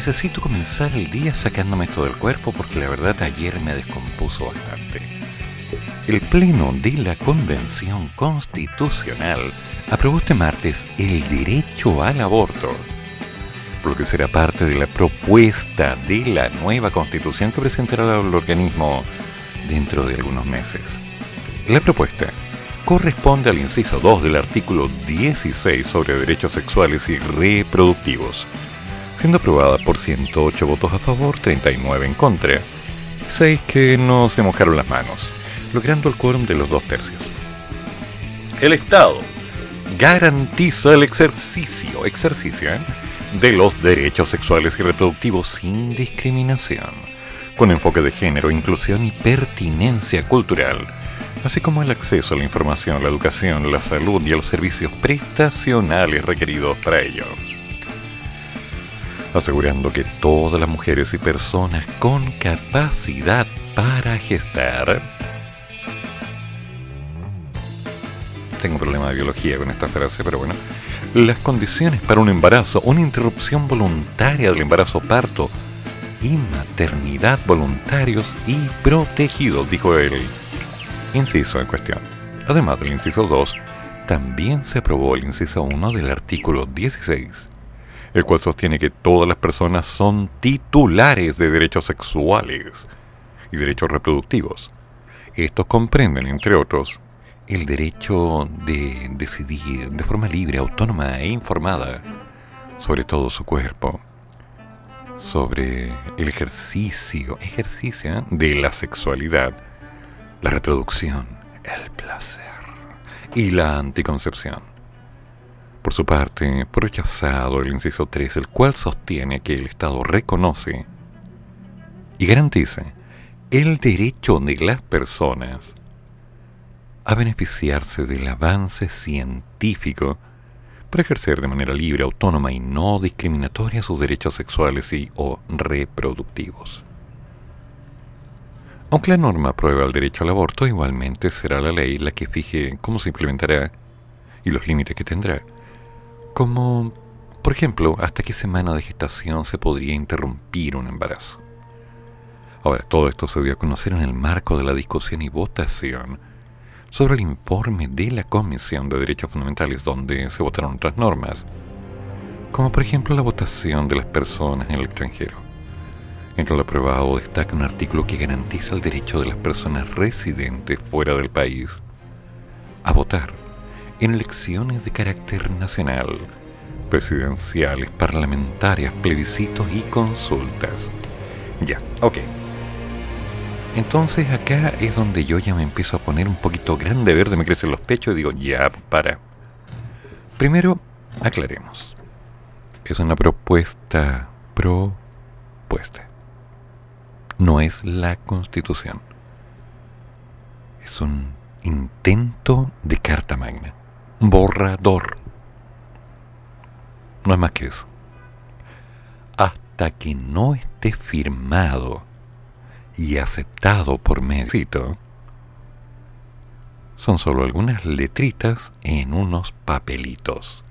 Necesito comenzar el día sacándome esto del cuerpo porque la verdad ayer me descompuso bastante. El Pleno de la Convención Constitucional aprobó este martes el derecho al aborto, lo que será parte de la propuesta de la nueva constitución que presentará el organismo dentro de algunos meses. La propuesta corresponde al inciso 2 del artículo 16 sobre derechos sexuales y reproductivos siendo aprobada por 108 votos a favor, 39 en contra, 6 que no se mojaron las manos, logrando el quórum de los dos tercios. El Estado garantiza el ejercicio, ejercicio ¿eh? de los derechos sexuales y reproductivos sin discriminación, con enfoque de género, inclusión y pertinencia cultural, así como el acceso a la información, la educación, la salud y a los servicios prestacionales requeridos para ello asegurando que todas las mujeres y personas con capacidad para gestar. Tengo un problema de biología con esta frase, pero bueno, las condiciones para un embarazo, una interrupción voluntaria del embarazo parto y maternidad voluntarios y protegidos, dijo el inciso en cuestión. Además del inciso 2, también se aprobó el inciso 1 del artículo 16 el cual sostiene que todas las personas son titulares de derechos sexuales y derechos reproductivos. Estos comprenden, entre otros, el derecho de decidir de forma libre, autónoma e informada sobre todo su cuerpo, sobre el ejercicio, ejercicio de la sexualidad, la reproducción, el placer y la anticoncepción. Por su parte, por rechazado el inciso 3, el cual sostiene que el Estado reconoce y garantiza el derecho de las personas a beneficiarse del avance científico para ejercer de manera libre, autónoma y no discriminatoria sus derechos sexuales y o reproductivos. Aunque la norma aprueba el derecho al aborto, igualmente será la ley la que fije cómo se implementará y los límites que tendrá como, por ejemplo, hasta qué semana de gestación se podría interrumpir un embarazo. Ahora, todo esto se dio a conocer en el marco de la discusión y votación sobre el informe de la Comisión de Derechos Fundamentales, donde se votaron otras normas, como por ejemplo la votación de las personas en el extranjero. Entre lo aprobado destaca un artículo que garantiza el derecho de las personas residentes fuera del país a votar en elecciones de carácter nacional, presidenciales, parlamentarias, plebiscitos y consultas. Ya, ok. Entonces acá es donde yo ya me empiezo a poner un poquito grande verde, me crecen los pechos y digo, ya, para. Primero, aclaremos. Es una propuesta propuesta. No es la constitución. Es un intento de carta magna borrador. No es más que eso. Hasta que no esté firmado y aceptado por medio, son solo algunas letritas en unos papelitos,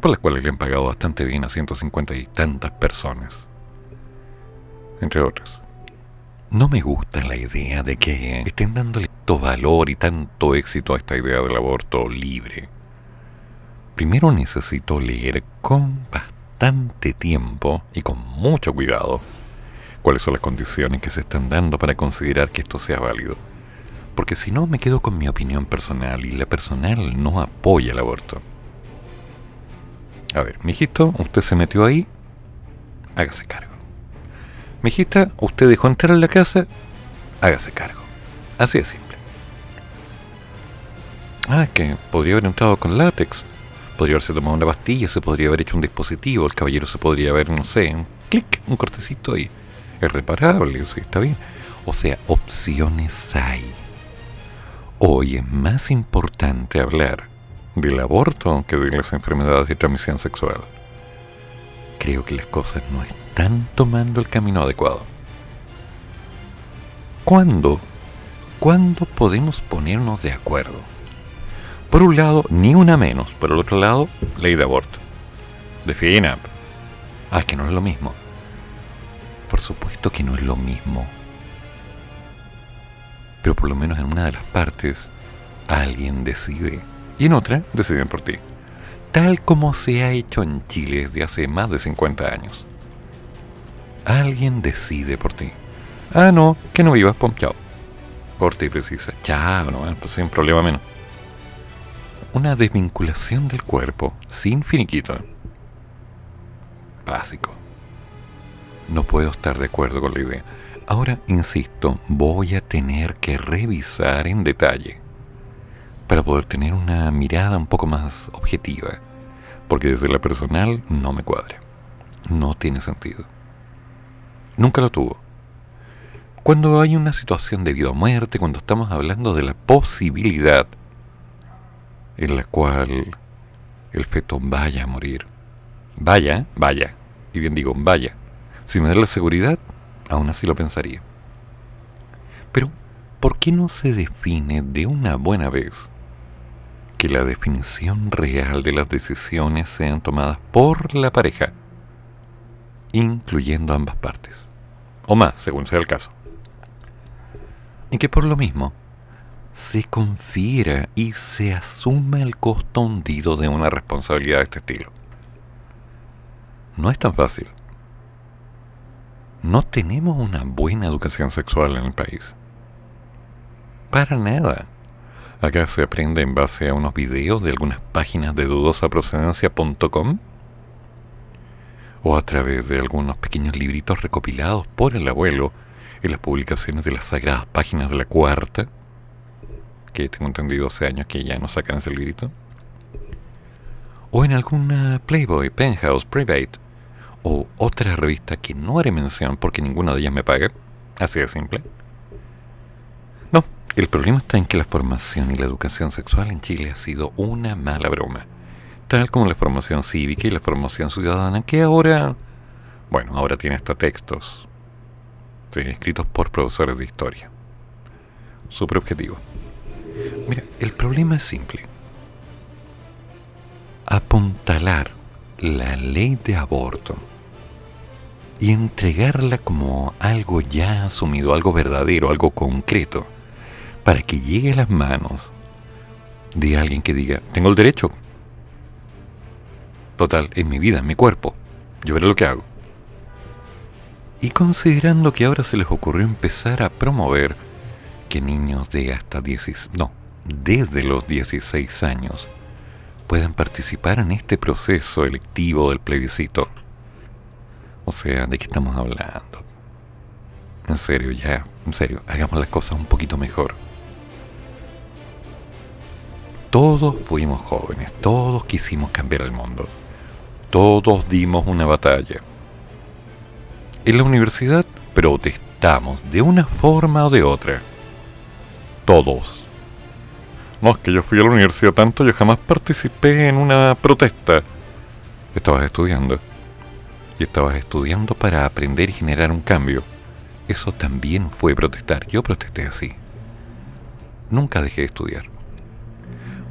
por las cuales le han pagado bastante bien a 150 y tantas personas, entre otras. No me gusta la idea de que estén dándole tanto valor y tanto éxito a esta idea del aborto libre. Primero necesito leer con bastante tiempo y con mucho cuidado cuáles son las condiciones que se están dando para considerar que esto sea válido. Porque si no me quedo con mi opinión personal y la personal no apoya el aborto. A ver, mijito, usted se metió ahí, hágase cargo. Mijita, usted dejó entrar en la casa, hágase cargo. Así de simple. Ah, que podría haber entrado con látex. Podría haberse tomado una pastilla, se podría haber hecho un dispositivo, el caballero se podría haber, no sé, un clic, un cortecito y es reparable, sí, está bien. O sea, opciones hay. Hoy es más importante hablar del aborto que de las enfermedades de transmisión sexual. Creo que las cosas no están tomando el camino adecuado. ¿Cuándo? ¿Cuándo podemos ponernos de acuerdo? Por un lado, ni una menos. Por el otro lado, ley de aborto. Defina. Ah, que no es lo mismo. Por supuesto que no es lo mismo. Pero por lo menos en una de las partes, alguien decide. Y en otra, deciden por ti. Tal como se ha hecho en Chile desde hace más de 50 años. Alguien decide por ti. Ah, no, que no vivas, pum, chao. Corta y precisa. Chao, no, pues sin problema menos una desvinculación del cuerpo sin finiquito. Básico. No puedo estar de acuerdo con la idea. Ahora, insisto, voy a tener que revisar en detalle para poder tener una mirada un poco más objetiva, porque desde la personal no me cuadra. No tiene sentido. Nunca lo tuvo. Cuando hay una situación de vida o muerte, cuando estamos hablando de la posibilidad en la cual el feto vaya a morir. Vaya, vaya. Y bien digo, vaya. Si me da la seguridad, aún así lo pensaría. Pero, ¿por qué no se define de una buena vez que la definición real de las decisiones sean tomadas por la pareja, incluyendo ambas partes? O más, según sea el caso. Y que por lo mismo, se confiera y se asuma el costo hundido de una responsabilidad de este estilo. No es tan fácil. No tenemos una buena educación sexual en el país. Para nada. Acá se aprende en base a unos videos de algunas páginas de dudosaprocedencia.com o a través de algunos pequeños libritos recopilados por el abuelo en las publicaciones de las sagradas páginas de la cuarta que tengo entendido hace años que ya no sacan ese grito. O en alguna Playboy, Penthouse, Private, o otra revista que no haré mención porque ninguna de ellas me paga. Así de simple. No, el problema está en que la formación y la educación sexual en Chile ha sido una mala broma. Tal como la formación cívica y la formación ciudadana, que ahora, bueno, ahora tiene hasta textos escritos por profesores de historia. Super objetivo. Mira, el problema es simple. Apuntalar la ley de aborto y entregarla como algo ya asumido, algo verdadero, algo concreto, para que llegue a las manos de alguien que diga, tengo el derecho. Total, es mi vida, en mi cuerpo. Yo veré lo que hago. Y considerando que ahora se les ocurrió empezar a promover que niños de hasta 16, no, desde los 16 años puedan participar en este proceso electivo del plebiscito. O sea, ¿de qué estamos hablando? En serio, ya, en serio, hagamos las cosas un poquito mejor. Todos fuimos jóvenes, todos quisimos cambiar el mundo, todos dimos una batalla. En la universidad protestamos de una forma o de otra todos. No, es que yo fui a la universidad tanto, yo jamás participé en una protesta. Estabas estudiando. Y estabas estudiando para aprender y generar un cambio. Eso también fue protestar. Yo protesté así. Nunca dejé de estudiar.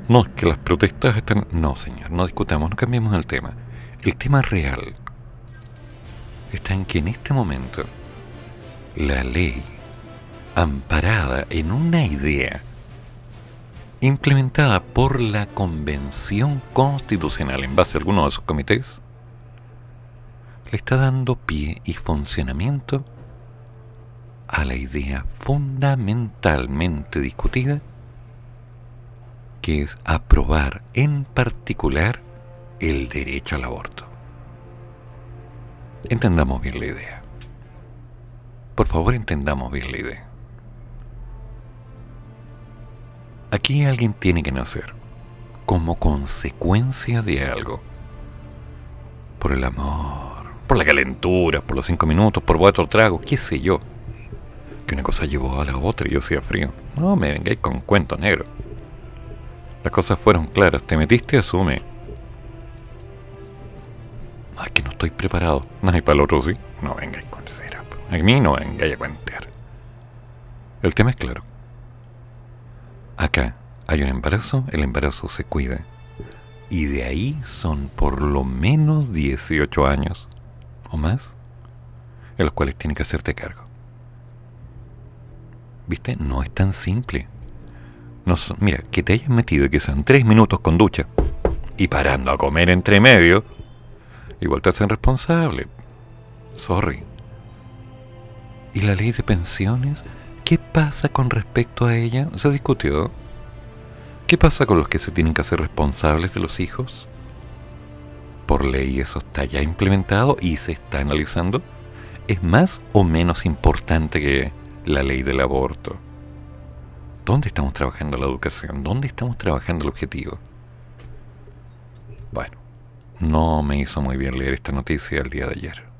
No, es que las protestas están... No, señor, no discutamos, no cambiemos el tema. El tema real está en que en este momento la ley amparada en una idea implementada por la Convención Constitucional en base a alguno de sus comités, le está dando pie y funcionamiento a la idea fundamentalmente discutida, que es aprobar en particular el derecho al aborto. Entendamos bien la idea. Por favor, entendamos bien la idea. Aquí alguien tiene que nacer como consecuencia de algo. Por el amor, por la calentura, por los cinco minutos, por otro trago, qué sé yo. Que una cosa llevó a la otra y yo hacía frío. No me vengáis con cuento negro. Las cosas fueron claras. Te metiste, asume. Ay, que no estoy preparado. No hay para el otro, sí. No vengáis con cera. A mí no vengáis a cuentear. El tema es claro. Acá hay un embarazo, el embarazo se cuida. Y de ahí son por lo menos 18 años o más en los cuales tienes que hacerte cargo. ¿Viste? No es tan simple. No, mira, que te hayas metido y que sean tres minutos con ducha y parando a comer entre medio, igual te hacen responsable. Sorry. ¿Y la ley de pensiones? ¿Qué pasa con respecto a ella? ¿Se discutió? ¿Qué pasa con los que se tienen que hacer responsables de los hijos? Por ley eso está ya implementado y se está analizando. ¿Es más o menos importante que la ley del aborto? ¿Dónde estamos trabajando la educación? ¿Dónde estamos trabajando el objetivo? Bueno, no me hizo muy bien leer esta noticia el día de ayer.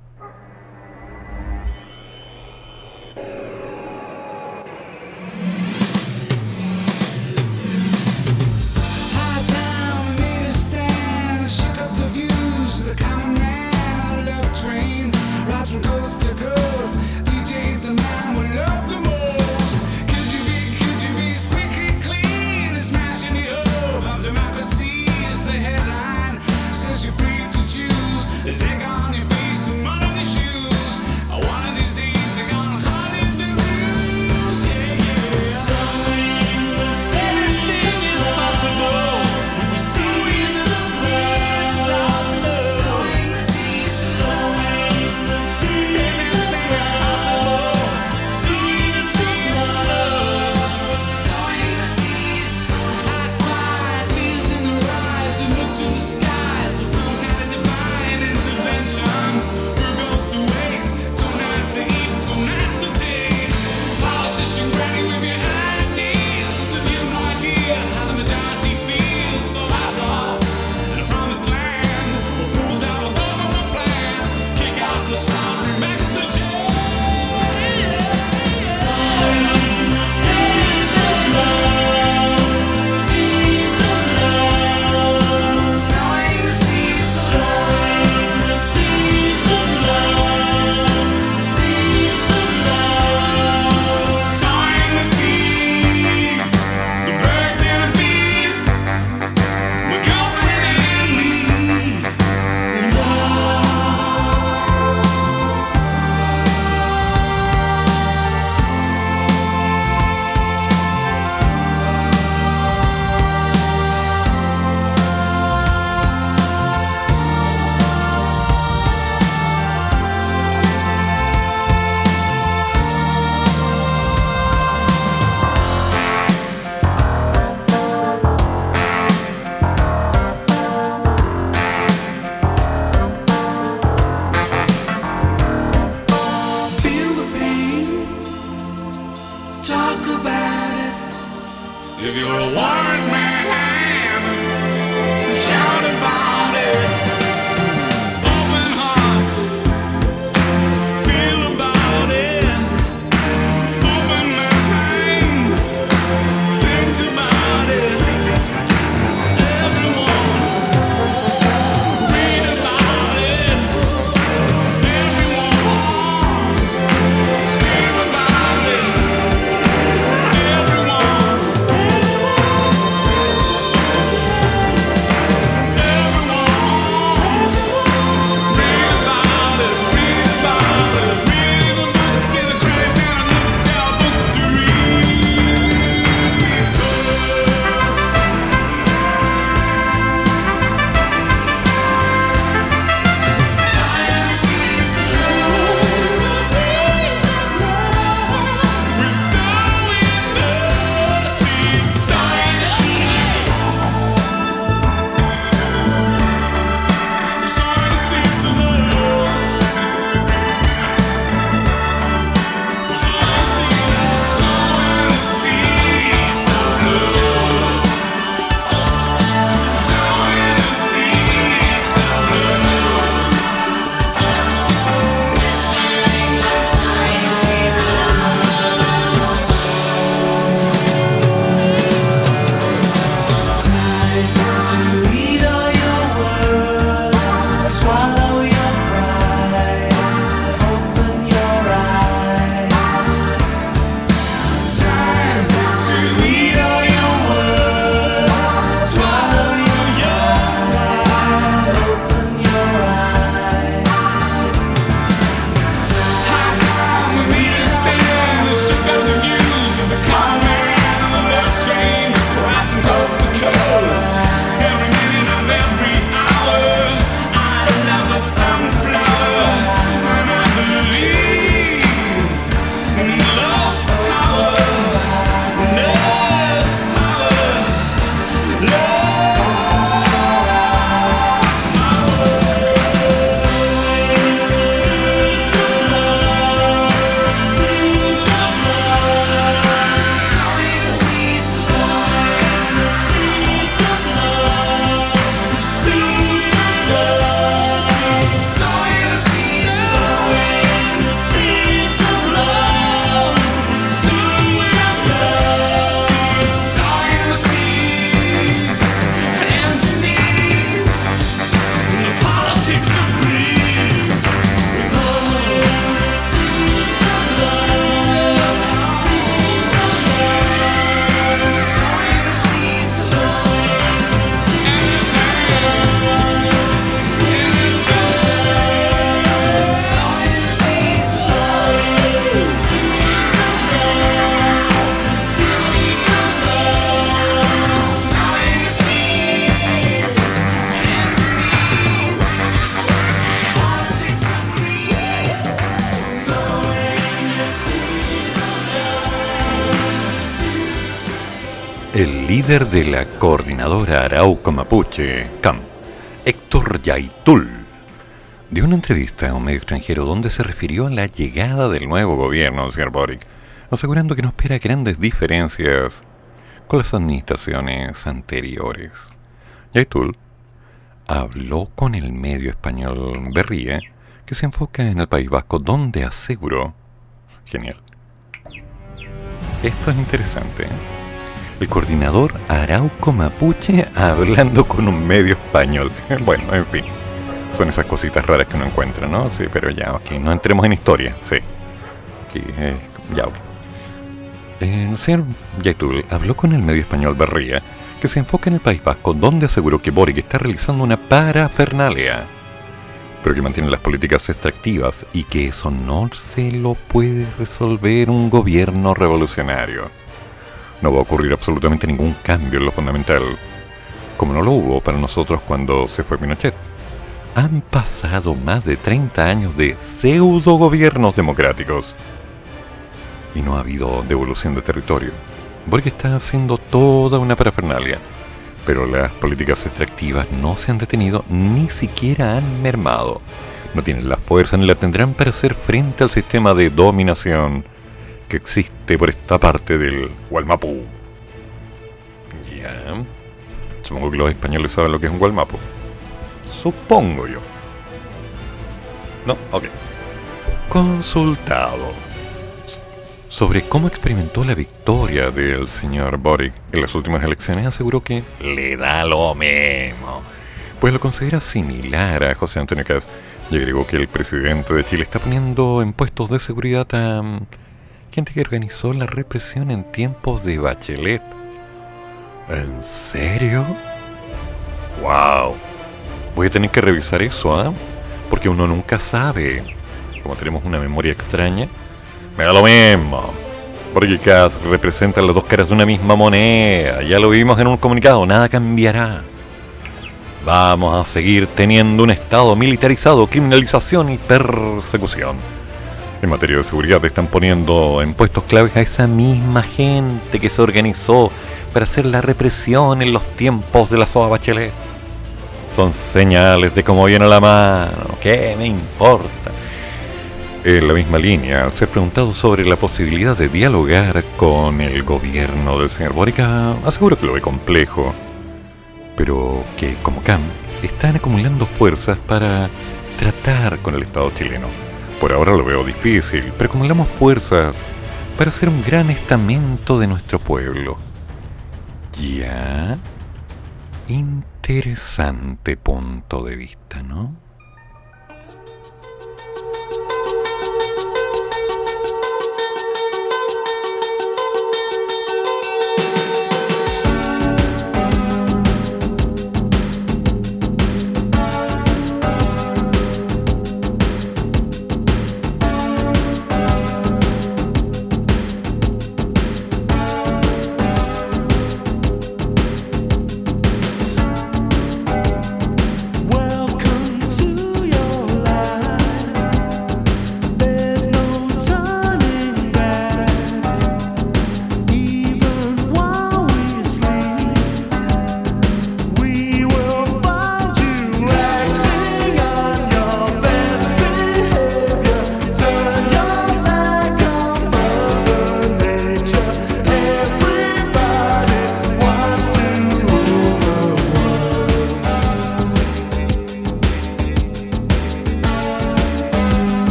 Líder de la coordinadora Arauco Mapuche, CAM, Héctor Yaitul, dio una entrevista a un medio extranjero donde se refirió a la llegada del nuevo gobierno señor Boric, asegurando que no espera grandes diferencias con las administraciones anteriores. Yaitul habló con el medio español Berrie, que se enfoca en el País Vasco, donde aseguró, genial, esto es interesante, ¿eh? El coordinador Arauco Mapuche hablando con un medio español. bueno, en fin. Son esas cositas raras que uno encuentra, ¿no? Sí, pero ya, ok, no entremos en historia, sí. Eh, ya, ok. El señor Yaitul habló con el medio español Berría, que se enfoca en el País Vasco, donde aseguró que Boric está realizando una parafernalia, pero que mantiene las políticas extractivas y que eso no se lo puede resolver un gobierno revolucionario no va a ocurrir absolutamente ningún cambio en lo fundamental, como no lo hubo para nosotros cuando se fue Pinochet. Han pasado más de 30 años de pseudo gobiernos democráticos y no ha habido devolución de territorio. Porque está haciendo toda una parafernalia. Pero las políticas extractivas no se han detenido ni siquiera han mermado. No tienen la fuerza ni la tendrán para hacer frente al sistema de dominación que existe por esta parte del Gualmapu. Ya. Supongo que los españoles saben lo que es un Gualmapu. Supongo yo. No, ok. Consultado sobre cómo experimentó la victoria del señor Boric en las últimas elecciones, aseguró que le da lo mismo, pues lo considera similar a José Antonio Caz y agregó que el presidente de Chile está poniendo en puestos de seguridad a gente que organizó la represión en tiempos de Bachelet. ¿En serio? ¡Wow! Voy a tener que revisar eso, ¿ah? Porque uno nunca sabe. Como tenemos una memoria extraña, me da lo mismo. Porque Cas representa las dos caras de una misma moneda. Ya lo vimos en un comunicado, nada cambiará. Vamos a seguir teniendo un Estado militarizado, criminalización y persecución en materia de seguridad están poniendo en puestos claves a esa misma gente que se organizó para hacer la represión en los tiempos de la SOA Bachelet. Son señales de cómo viene la mano. ¿Qué me importa? En la misma línea, al ser preguntado sobre la posibilidad de dialogar con el gobierno del señor Borica, aseguro que lo ve complejo, pero que como CAM están acumulando fuerzas para tratar con el Estado chileno por ahora lo veo difícil, pero acumulamos fuerzas para hacer un gran estamento de nuestro pueblo. Ya. Interesante punto de vista, ¿no?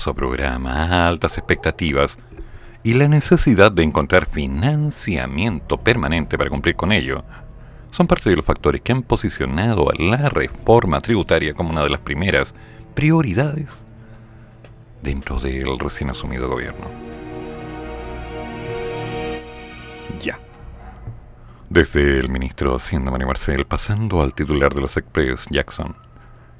Ambicioso programa, altas expectativas y la necesidad de encontrar financiamiento permanente para cumplir con ello son parte de los factores que han posicionado a la reforma tributaria como una de las primeras prioridades dentro del recién asumido gobierno. Ya. Desde el ministro de Hacienda Mario Marcel, pasando al titular de los Express, Jackson,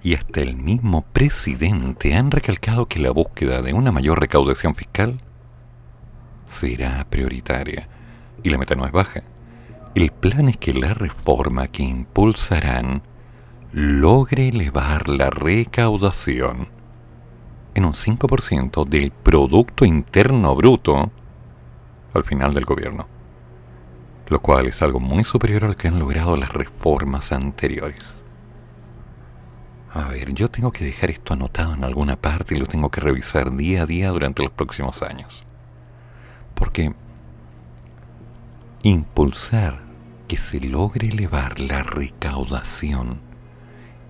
y hasta el mismo presidente han recalcado que la búsqueda de una mayor recaudación fiscal será prioritaria y la meta no es baja. El plan es que la reforma que impulsarán logre elevar la recaudación en un 5% del Producto Interno Bruto al final del gobierno, lo cual es algo muy superior al que han logrado las reformas anteriores. A ver, yo tengo que dejar esto anotado en alguna parte y lo tengo que revisar día a día durante los próximos años. Porque impulsar que se logre elevar la recaudación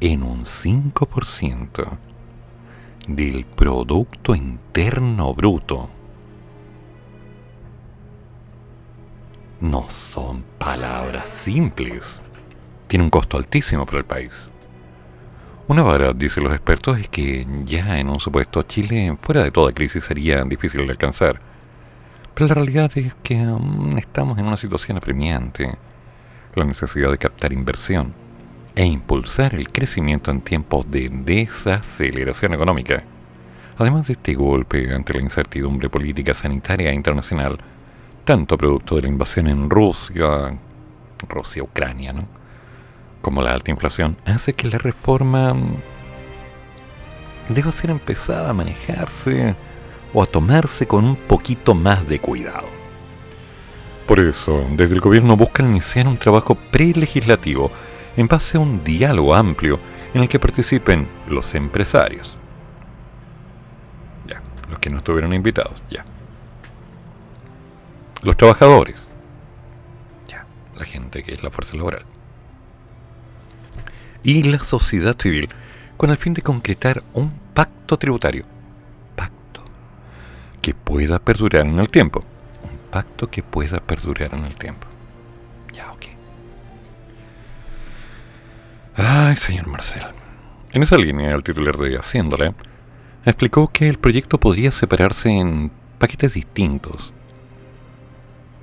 en un 5% del Producto Interno Bruto no son palabras simples. Tiene un costo altísimo para el país. Una vara, dicen los expertos, es que ya en un supuesto Chile fuera de toda crisis sería difícil de alcanzar. Pero la realidad es que estamos en una situación apremiante. La necesidad de captar inversión e impulsar el crecimiento en tiempos de desaceleración económica. Además de este golpe ante la incertidumbre política sanitaria internacional, tanto producto de la invasión en Rusia, Rusia-Ucrania, ¿no? Como la alta inflación, hace que la reforma deba ser empezada a manejarse o a tomarse con un poquito más de cuidado. Por eso, desde el gobierno buscan iniciar un trabajo prelegislativo en base a un diálogo amplio en el que participen los empresarios. Ya, los que no estuvieron invitados, ya. Los trabajadores. Ya, la gente que es la fuerza laboral y la sociedad civil con el fin de concretar un pacto tributario. Pacto que pueda perdurar en el tiempo. Un pacto que pueda perdurar en el tiempo. Ya, ok. Ay, señor Marcel. En esa línea, el titular de Haciéndole explicó que el proyecto podría separarse en paquetes distintos.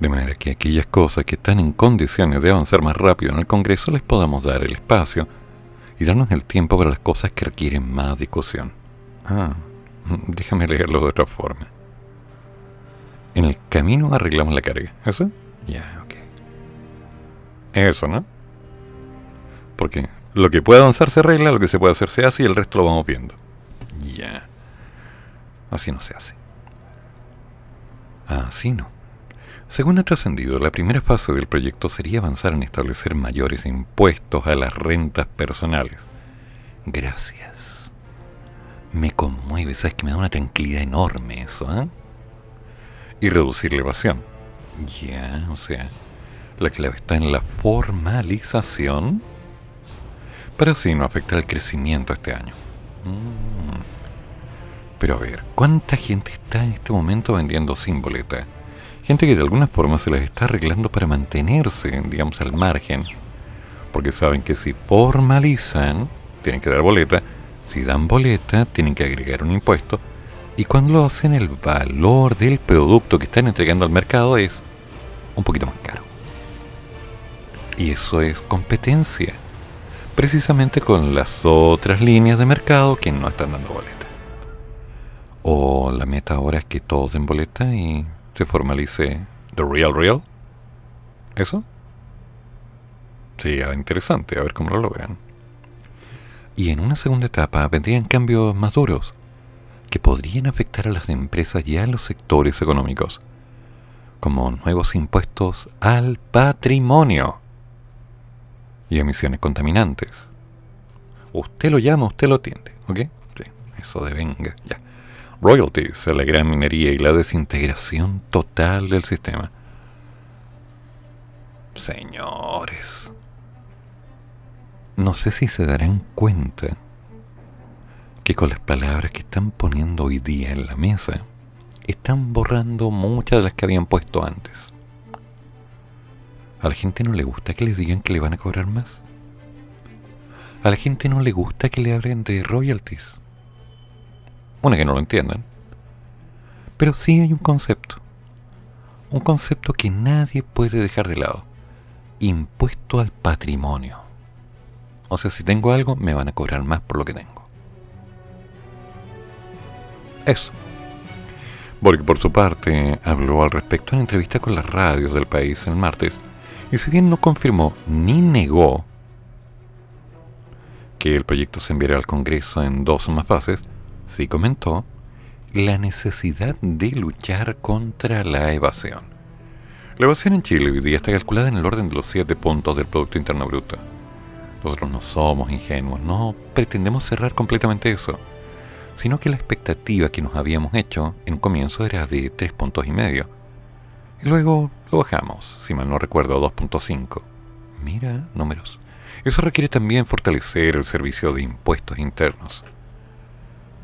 De manera que aquellas cosas que están en condiciones de avanzar más rápido en el Congreso les podamos dar el espacio y darnos el tiempo para las cosas que requieren más discusión. Ah, déjame leerlo de otra forma. En el camino arreglamos la carga. ¿Eso? Ya, ok. Eso, ¿no? Porque lo que puede avanzar se arregla, lo que se puede hacer se hace y el resto lo vamos viendo. Ya. Así no se hace. Así no. Según ha trascendido, la primera fase del proyecto sería avanzar en establecer mayores impuestos a las rentas personales. Gracias. Me conmueve, sabes que me da una tranquilidad enorme eso, ¿eh? Y reducir la evasión. Ya, o sea, la clave está en la formalización para así no afectar el crecimiento este año. Mm. Pero a ver, ¿cuánta gente está en este momento vendiendo sin boleta? Gente que de alguna forma se las está arreglando para mantenerse, digamos, al margen. Porque saben que si formalizan, tienen que dar boleta. Si dan boleta, tienen que agregar un impuesto. Y cuando lo hacen, el valor del producto que están entregando al mercado es un poquito más caro. Y eso es competencia. Precisamente con las otras líneas de mercado que no están dando boleta. O la meta ahora es que todos den boleta y se formalice The Real Real. ¿Eso? Sería interesante, a ver cómo lo logran. Y en una segunda etapa vendrían cambios más duros, que podrían afectar a las empresas y a los sectores económicos, como nuevos impuestos al patrimonio y emisiones contaminantes. Usted lo llama, usted lo atiende, ¿ok? Eso de venga, ya royalties a la gran minería y la desintegración total del sistema. Señores, no sé si se darán cuenta que con las palabras que están poniendo hoy día en la mesa, están borrando muchas de las que habían puesto antes. A la gente no le gusta que les digan que le van a cobrar más. A la gente no le gusta que le hablen de royalties. Una que no lo entiendan. Pero sí hay un concepto. Un concepto que nadie puede dejar de lado. Impuesto al patrimonio. O sea, si tengo algo, me van a cobrar más por lo que tengo. Eso. Porque por su parte habló al respecto en entrevista con las radios del país el martes, y si bien no confirmó ni negó que el proyecto se enviará al Congreso en dos o más fases, sí comentó la necesidad de luchar contra la evasión. La evasión en Chile hoy día está calculada en el orden de los siete puntos del Producto Interno Bruto. Nosotros no somos ingenuos, no pretendemos cerrar completamente eso sino que la expectativa que nos habíamos hecho en un comienzo era de 3 puntos y medio. Y luego lo bajamos, si mal no recuerdo, a 2.5. Mira, números. Eso requiere también fortalecer el servicio de impuestos internos.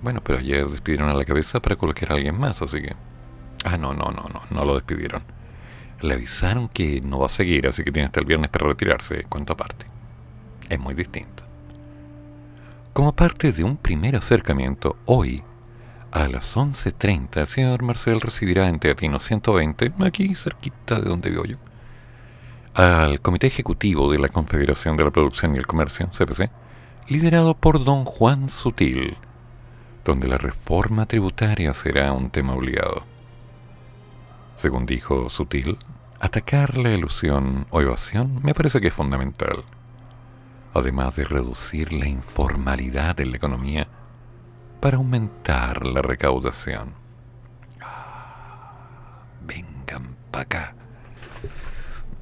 Bueno, pero ayer despidieron a la cabeza para colocar a alguien más, así que... Ah, no, no, no, no, no lo despidieron. Le avisaron que no va a seguir, así que tiene hasta el viernes para retirarse, cuanto aparte. Es muy distinto. Como parte de un primer acercamiento, hoy, a las 11.30, el señor Marcel recibirá en Teatino 120, aquí cerquita de donde vivo yo, al Comité Ejecutivo de la Confederación de la Producción y el Comercio, CPC, liderado por don Juan Sutil, donde la reforma tributaria será un tema obligado. Según dijo Sutil, atacar la ilusión o evasión me parece que es fundamental además de reducir la informalidad en la economía para aumentar la recaudación. Ah, vengan para acá.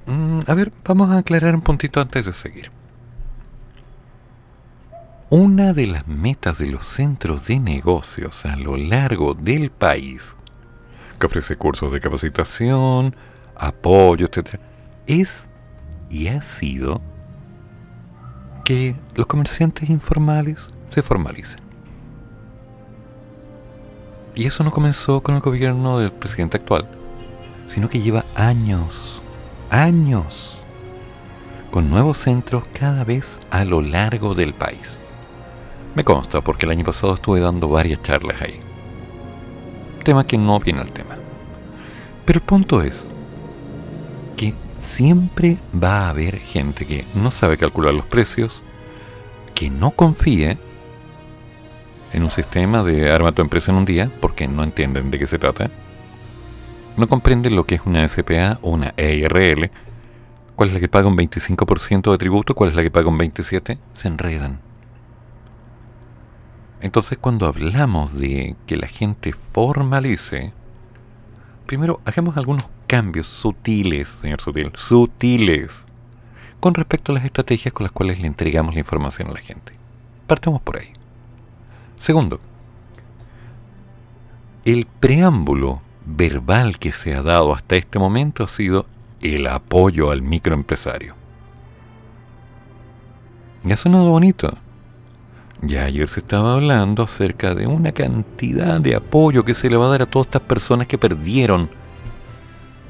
Mm, a ver, vamos a aclarar un puntito antes de seguir. Una de las metas de los centros de negocios a lo largo del país, que ofrece cursos de capacitación, apoyo, etc., es y ha sido que los comerciantes informales se formalicen. Y eso no comenzó con el gobierno del presidente actual, sino que lleva años, años, con nuevos centros cada vez a lo largo del país. Me consta porque el año pasado estuve dando varias charlas ahí. Tema que no viene al tema. Pero el punto es que siempre va a haber gente que no sabe calcular los precios, que no confíe en un sistema de arma tu empresa en un día, porque no entienden de qué se trata, no comprenden lo que es una SPA o una EIRL, cuál es la que paga un 25% de tributo, cuál es la que paga un 27%, se enredan. Entonces cuando hablamos de que la gente formalice, primero hagamos algunos cambios sutiles, señor Sutil, sutiles, con respecto a las estrategias con las cuales le entregamos la información a la gente. Partamos por ahí. Segundo, el preámbulo verbal que se ha dado hasta este momento ha sido el apoyo al microempresario. Y ha sonado bonito. Ya ayer se estaba hablando acerca de una cantidad de apoyo que se le va a dar a todas estas personas que perdieron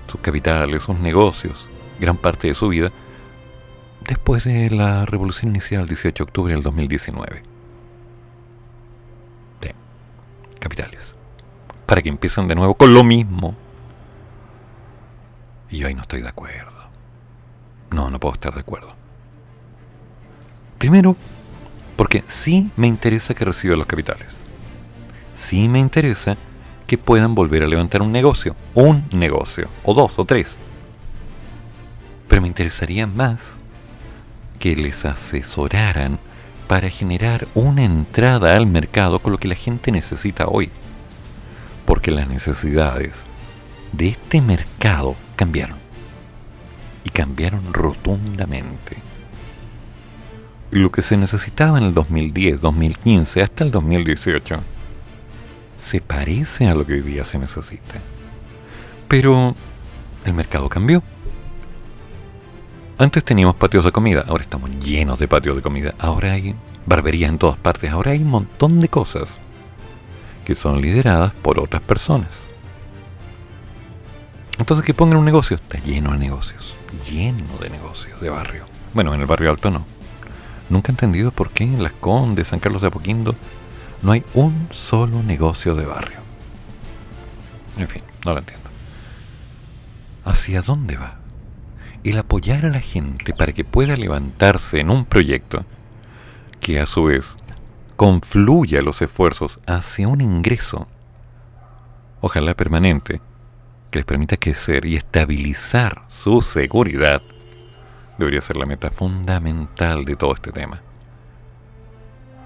sus capitales, sus negocios, gran parte de su vida, después de la revolución inicial, 18 de octubre del 2019. Sí, capitales. Para que empiecen de nuevo con lo mismo. Y yo no estoy de acuerdo. No, no puedo estar de acuerdo. Primero, porque sí me interesa que reciban los capitales. Sí me interesa que puedan volver a levantar un negocio, un negocio, o dos, o tres. Pero me interesaría más que les asesoraran para generar una entrada al mercado con lo que la gente necesita hoy. Porque las necesidades de este mercado cambiaron. Y cambiaron rotundamente. Lo que se necesitaba en el 2010, 2015, hasta el 2018, se parece a lo que hoy día se necesita. Pero el mercado cambió. Antes teníamos patios de comida, ahora estamos llenos de patios de comida. Ahora hay barberías en todas partes. Ahora hay un montón de cosas que son lideradas por otras personas. Entonces que pongan un negocio, está lleno de negocios, lleno de negocios de barrio. Bueno, en el barrio alto no. Nunca he entendido por qué en Las Condes, San Carlos de Apoquindo, no hay un solo negocio de barrio. En fin, no lo entiendo. ¿Hacia dónde va? El apoyar a la gente para que pueda levantarse en un proyecto que a su vez confluya los esfuerzos hacia un ingreso, ojalá permanente, que les permita crecer y estabilizar su seguridad, debería ser la meta fundamental de todo este tema.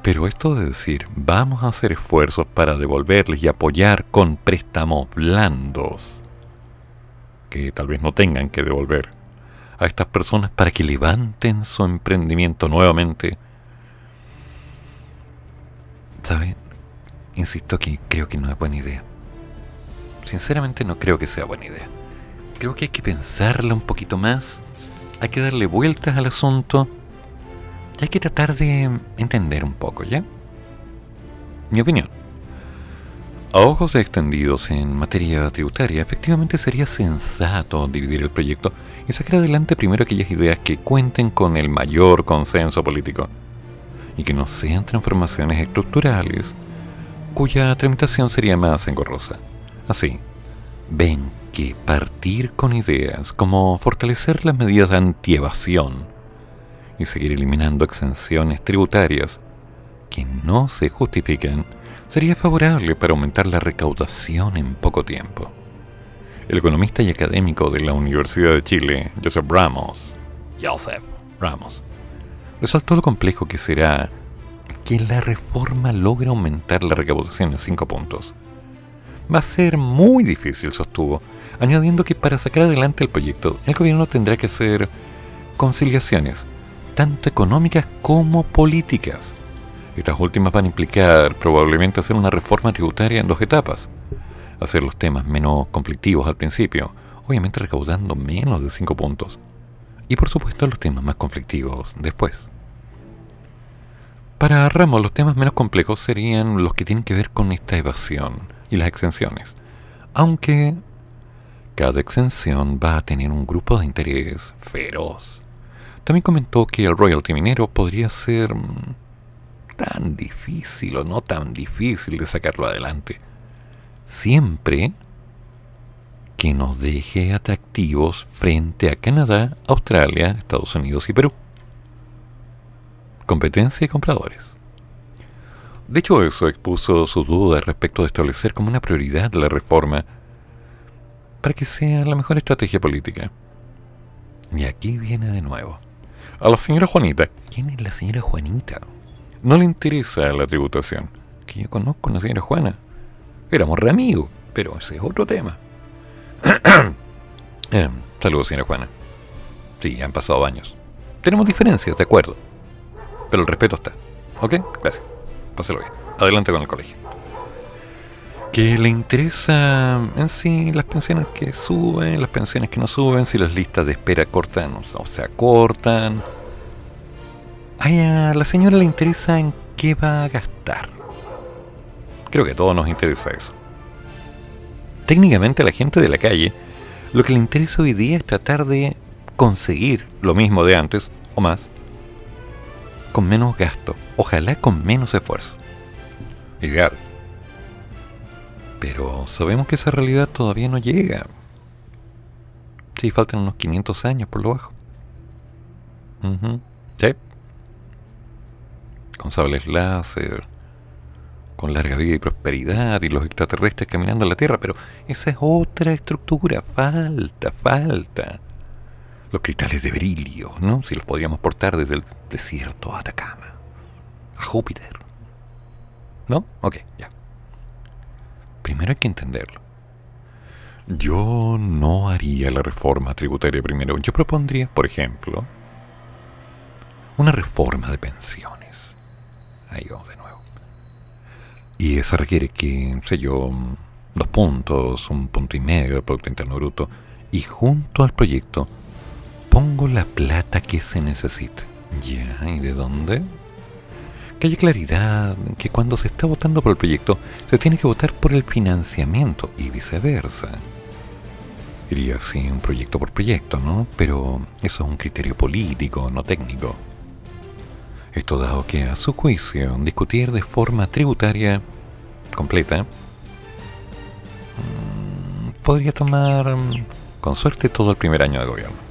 Pero esto de decir, vamos a hacer esfuerzos para devolverles y apoyar con préstamos blandos, que tal vez no tengan que devolver a estas personas para que levanten su emprendimiento nuevamente, ¿Saben? Insisto que creo que no es buena idea. Sinceramente no creo que sea buena idea. Creo que hay que pensarla un poquito más. Hay que darle vueltas al asunto. Y hay que tratar de entender un poco, ¿ya? Mi opinión. A ojos extendidos en materia tributaria, efectivamente sería sensato dividir el proyecto y sacar adelante primero aquellas ideas que cuenten con el mayor consenso político y que no sean transformaciones estructurales, cuya tramitación sería más engorrosa. Así, ven que partir con ideas como fortalecer las medidas de antievasión y seguir eliminando exenciones tributarias que no se justifican sería favorable para aumentar la recaudación en poco tiempo. El economista y académico de la Universidad de Chile, Joseph Ramos, Joseph Ramos, resaltó lo complejo que será que la reforma logre aumentar la recaudación en 5 puntos. Va a ser muy difícil, sostuvo, añadiendo que para sacar adelante el proyecto, el gobierno tendrá que hacer conciliaciones, tanto económicas como políticas. Estas últimas van a implicar probablemente hacer una reforma tributaria en dos etapas. Hacer los temas menos conflictivos al principio, obviamente recaudando menos de 5 puntos. Y por supuesto los temas más conflictivos después. Para Ramos, los temas menos complejos serían los que tienen que ver con esta evasión y las exenciones. Aunque cada exención va a tener un grupo de interés feroz. También comentó que el royalty minero podría ser mm, tan difícil o no tan difícil de sacarlo adelante. Siempre que nos deje atractivos frente a Canadá, Australia, Estados Unidos y Perú competencia y compradores. De hecho, eso expuso su duda respecto de establecer como una prioridad la reforma para que sea la mejor estrategia política. Y aquí viene de nuevo. A la señora Juanita. ¿Quién es la señora Juanita? No le interesa la tributación. Que yo conozco a la señora Juana. Éramos re amigos, pero ese es otro tema. eh, saludos, señora Juana. Sí, han pasado años. Tenemos diferencias, de acuerdo. Pero el respeto está. ¿Ok? Gracias. Páselo bien. Adelante con el colegio. Que le interesa en sí las pensiones que suben, las pensiones que no suben, si las listas de espera cortan o sea, cortan. a la señora le interesa en qué va a gastar. Creo que a todos nos interesa eso. Técnicamente a la gente de la calle lo que le interesa hoy día es tratar de conseguir lo mismo de antes o más con menos gasto, ojalá con menos esfuerzo. Ideal. Pero sabemos que esa realidad todavía no llega. Sí, faltan unos 500 años por lo bajo. Sí. Con sables láser, con larga vida y prosperidad y los extraterrestres caminando en la Tierra, pero esa es otra estructura. Falta, falta los cristales de brillo, ¿no? Si los podríamos portar desde el desierto a Atacama, a Júpiter. ¿No? Ok, ya. Primero hay que entenderlo. Yo no haría la reforma tributaria primero. Yo propondría, por ejemplo, una reforma de pensiones. Ahí vamos de nuevo. Y eso requiere que, sé yo, dos puntos, un punto y medio del Producto Interno Bruto, y junto al proyecto pongo la plata que se necesita. Ya, ¿y de dónde? Que haya claridad, que cuando se está votando por el proyecto se tiene que votar por el financiamiento y viceversa. Iría así un proyecto por proyecto, ¿no? Pero eso es un criterio político, no técnico. Esto dado que a su juicio discutir de forma tributaria completa mm, podría tomar mm, con suerte todo el primer año de gobierno.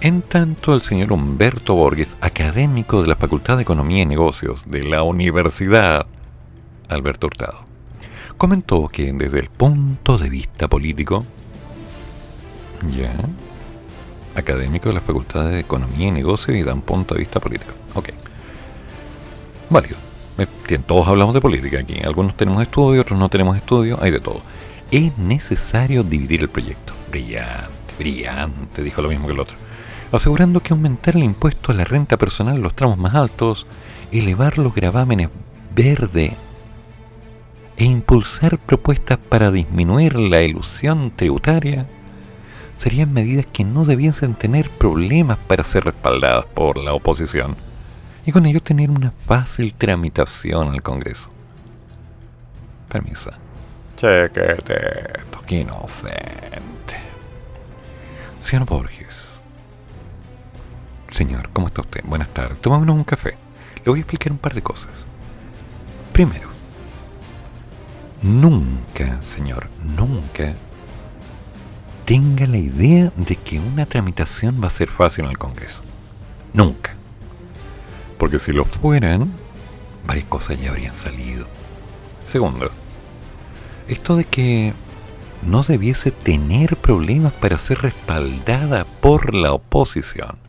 En tanto, el señor Humberto Borges, académico de la Facultad de Economía y Negocios de la Universidad Alberto Hurtado, comentó que desde el punto de vista político, ya, académico de la Facultad de Economía y Negocios y da un punto de vista político. Ok. Válido. Todos hablamos de política aquí. Algunos tenemos estudio, otros no tenemos estudio, hay de todo. Es necesario dividir el proyecto. Brillante, brillante, dijo lo mismo que el otro asegurando que aumentar el impuesto a la renta personal en los tramos más altos, elevar los gravámenes verde e impulsar propuestas para disminuir la ilusión tributaria serían medidas que no debiesen tener problemas para ser respaldadas por la oposición y con ello tener una fácil tramitación al Congreso. Permiso. Chequete, qué inocente. Señor Borges, Señor, ¿cómo está usted? Buenas tardes. Tomémonos un café. Le voy a explicar un par de cosas. Primero, nunca, señor, nunca tenga la idea de que una tramitación va a ser fácil en el Congreso. Nunca. Porque si lo fueran, varias cosas ya habrían salido. Segundo, esto de que no debiese tener problemas para ser respaldada por la oposición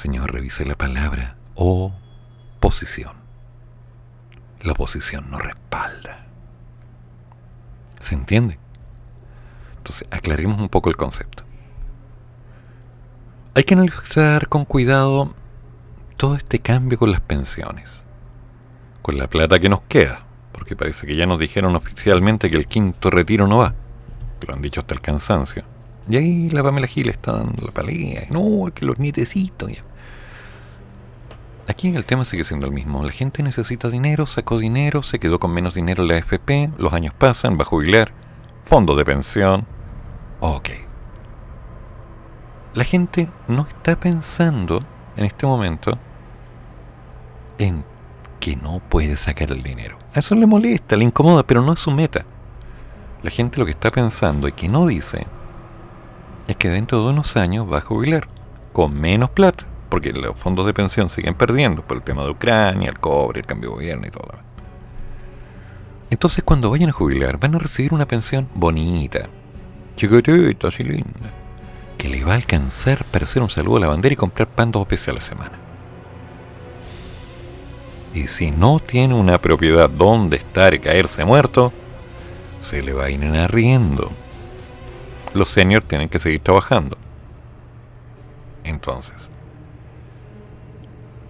Señor, revise la palabra oposición. La oposición no respalda. ¿Se entiende? Entonces, aclaremos un poco el concepto. Hay que analizar con cuidado todo este cambio con las pensiones, con la plata que nos queda, porque parece que ya nos dijeron oficialmente que el quinto retiro no va, que lo han dicho hasta el cansancio. Y ahí la Pamela Gil está dando la pelea, no, que los nietecitos. Aquí el tema sigue siendo el mismo. La gente necesita dinero, sacó dinero, se quedó con menos dinero en la AFP, los años pasan, va a jubilar, fondo de pensión. Ok. La gente no está pensando en este momento en que no puede sacar el dinero. A eso le molesta, le incomoda, pero no es su meta. La gente lo que está pensando y que no dice es que dentro de unos años va a jubilar con menos plata porque los fondos de pensión siguen perdiendo por el tema de Ucrania, el cobre, el cambio de gobierno y todo. Entonces cuando vayan a jubilar van a recibir una pensión bonita, chiquitita, así linda, que le va a alcanzar para hacer un saludo a la bandera y comprar pan dos veces a la semana. Y si no tiene una propiedad donde estar y caerse muerto, se le va a ir arriendo. Los seniors tienen que seguir trabajando. Entonces,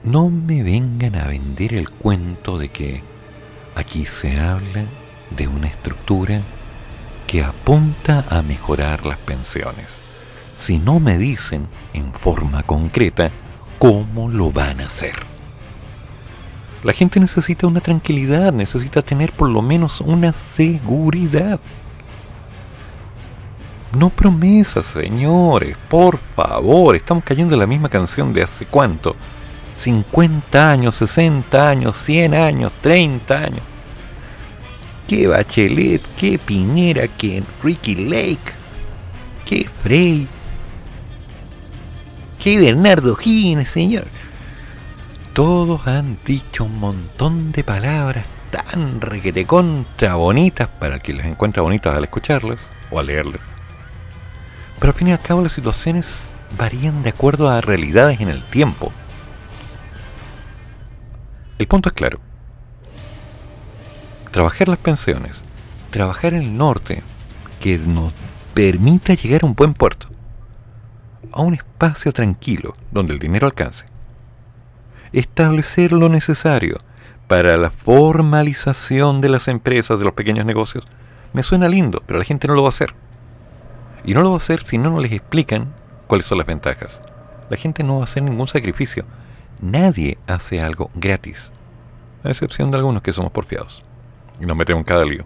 no me vengan a vender el cuento de que aquí se habla de una estructura que apunta a mejorar las pensiones. Si no me dicen en forma concreta cómo lo van a hacer. La gente necesita una tranquilidad, necesita tener por lo menos una seguridad. No promesas, señores, por favor, estamos cayendo en la misma canción de hace cuánto, 50 años, 60 años, 100 años, 30 años. Qué Bachelet, qué Piñera, qué Ricky Lake, qué Frey, qué Bernardo Gines, señor. Todos han dicho un montón de palabras tan requete contra bonitas para que las encuentra bonitas al escucharlas o al leerlas. Pero al fin y al cabo las situaciones varían de acuerdo a realidades en el tiempo. El punto es claro. Trabajar las pensiones, trabajar el norte, que nos permita llegar a un buen puerto, a un espacio tranquilo donde el dinero alcance. Establecer lo necesario para la formalización de las empresas, de los pequeños negocios, me suena lindo, pero la gente no lo va a hacer. Y no lo va a hacer si no nos les explican cuáles son las ventajas. La gente no va a hacer ningún sacrificio Nadie hace algo gratis, a excepción de algunos que somos porfiados y nos metemos en cada lío.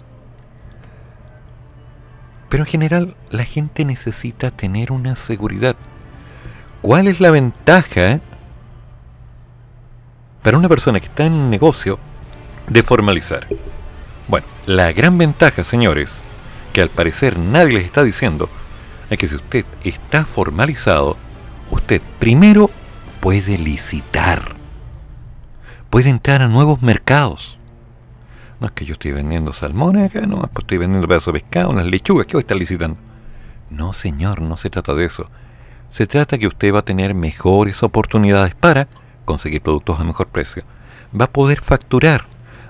Pero en general la gente necesita tener una seguridad. ¿Cuál es la ventaja para una persona que está en un negocio de formalizar? Bueno, la gran ventaja, señores, que al parecer nadie les está diciendo, es que si usted está formalizado, usted primero puede licitar. Puede entrar a nuevos mercados. No es que yo estoy vendiendo salmones acá, no, estoy vendiendo pedazos de pescado, unas lechugas, ¿qué voy a estar licitando? No, señor, no se trata de eso. Se trata que usted va a tener mejores oportunidades para conseguir productos a mejor precio. Va a poder facturar,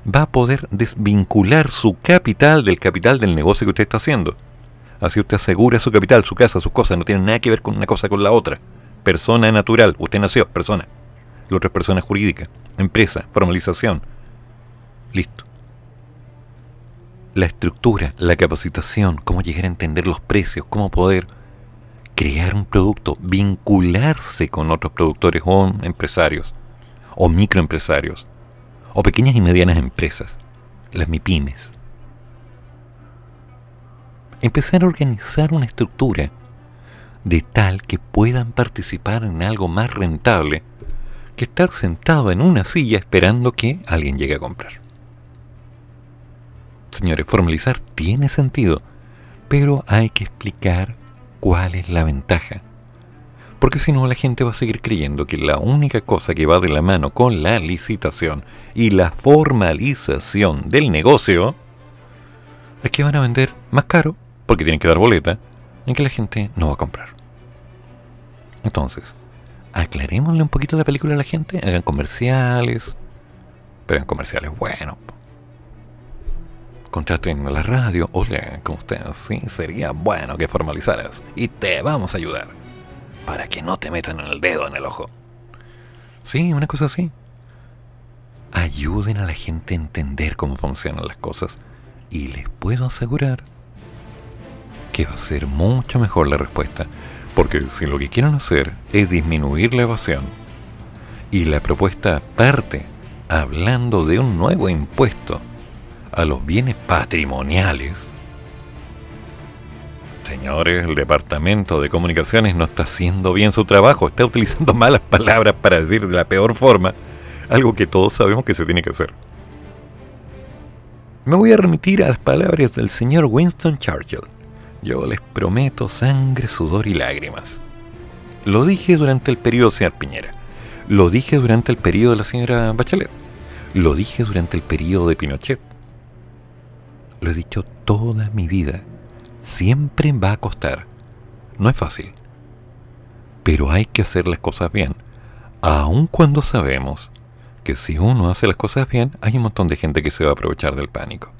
va a poder desvincular su capital del capital del negocio que usted está haciendo. Así usted asegura su capital, su casa, sus cosas, no tiene nada que ver con una cosa con la otra. Persona natural, usted nació, persona. La otra es persona jurídica, empresa, formalización. Listo la estructura, la capacitación, cómo llegar a entender los precios, cómo poder crear un producto, vincularse con otros productores o empresarios, o microempresarios, o pequeñas y medianas empresas, las MIPIMES. Empezar a organizar una estructura de tal que puedan participar en algo más rentable que estar sentado en una silla esperando que alguien llegue a comprar. Señores, formalizar tiene sentido, pero hay que explicar cuál es la ventaja. Porque si no, la gente va a seguir creyendo que la única cosa que va de la mano con la licitación y la formalización del negocio es que van a vender más caro, porque tienen que dar boleta, en que la gente no va a comprar. Entonces, aclarémosle un poquito la película a la gente, hagan comerciales, pero en comerciales buenos contraten a la radio. Hola, ¿cómo estás? Sí, sería bueno que formalizaras. Y te vamos a ayudar. Para que no te metan el dedo en el ojo. Sí, una cosa así. Ayuden a la gente a entender cómo funcionan las cosas. Y les puedo asegurar que va a ser mucho mejor la respuesta. Porque si lo que quieren hacer es disminuir la evasión y la propuesta parte hablando de un nuevo impuesto a los bienes patrimoniales, señores, el Departamento de Comunicaciones no está haciendo bien su trabajo, está utilizando malas palabras para decir de la peor forma algo que todos sabemos que se tiene que hacer. Me voy a remitir a las palabras del señor Winston Churchill. Yo les prometo sangre, sudor y lágrimas. Lo dije durante el periodo señor Piñera. Lo dije durante el periodo de la señora Bachelet. Lo dije durante el periodo de Pinochet. Lo he dicho toda mi vida. Siempre va a costar. No es fácil. Pero hay que hacer las cosas bien. Aun cuando sabemos que si uno hace las cosas bien, hay un montón de gente que se va a aprovechar del pánico.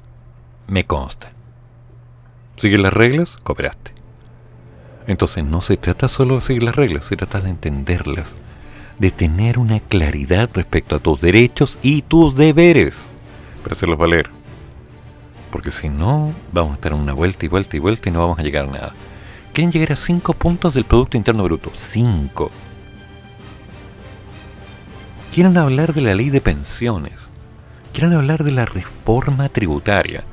Me consta. ¿Sigues las reglas? Cooperaste. Entonces no se trata solo de seguir las reglas, se trata de entenderlas, de tener una claridad respecto a tus derechos y tus deberes, para hacerlos valer porque si no, vamos a estar en una vuelta y vuelta y vuelta y no vamos a llegar a nada. Quieren llegar a 5 puntos del Producto Interno Bruto. 5. Quieren hablar de la ley de pensiones. Quieren hablar de la reforma tributaria.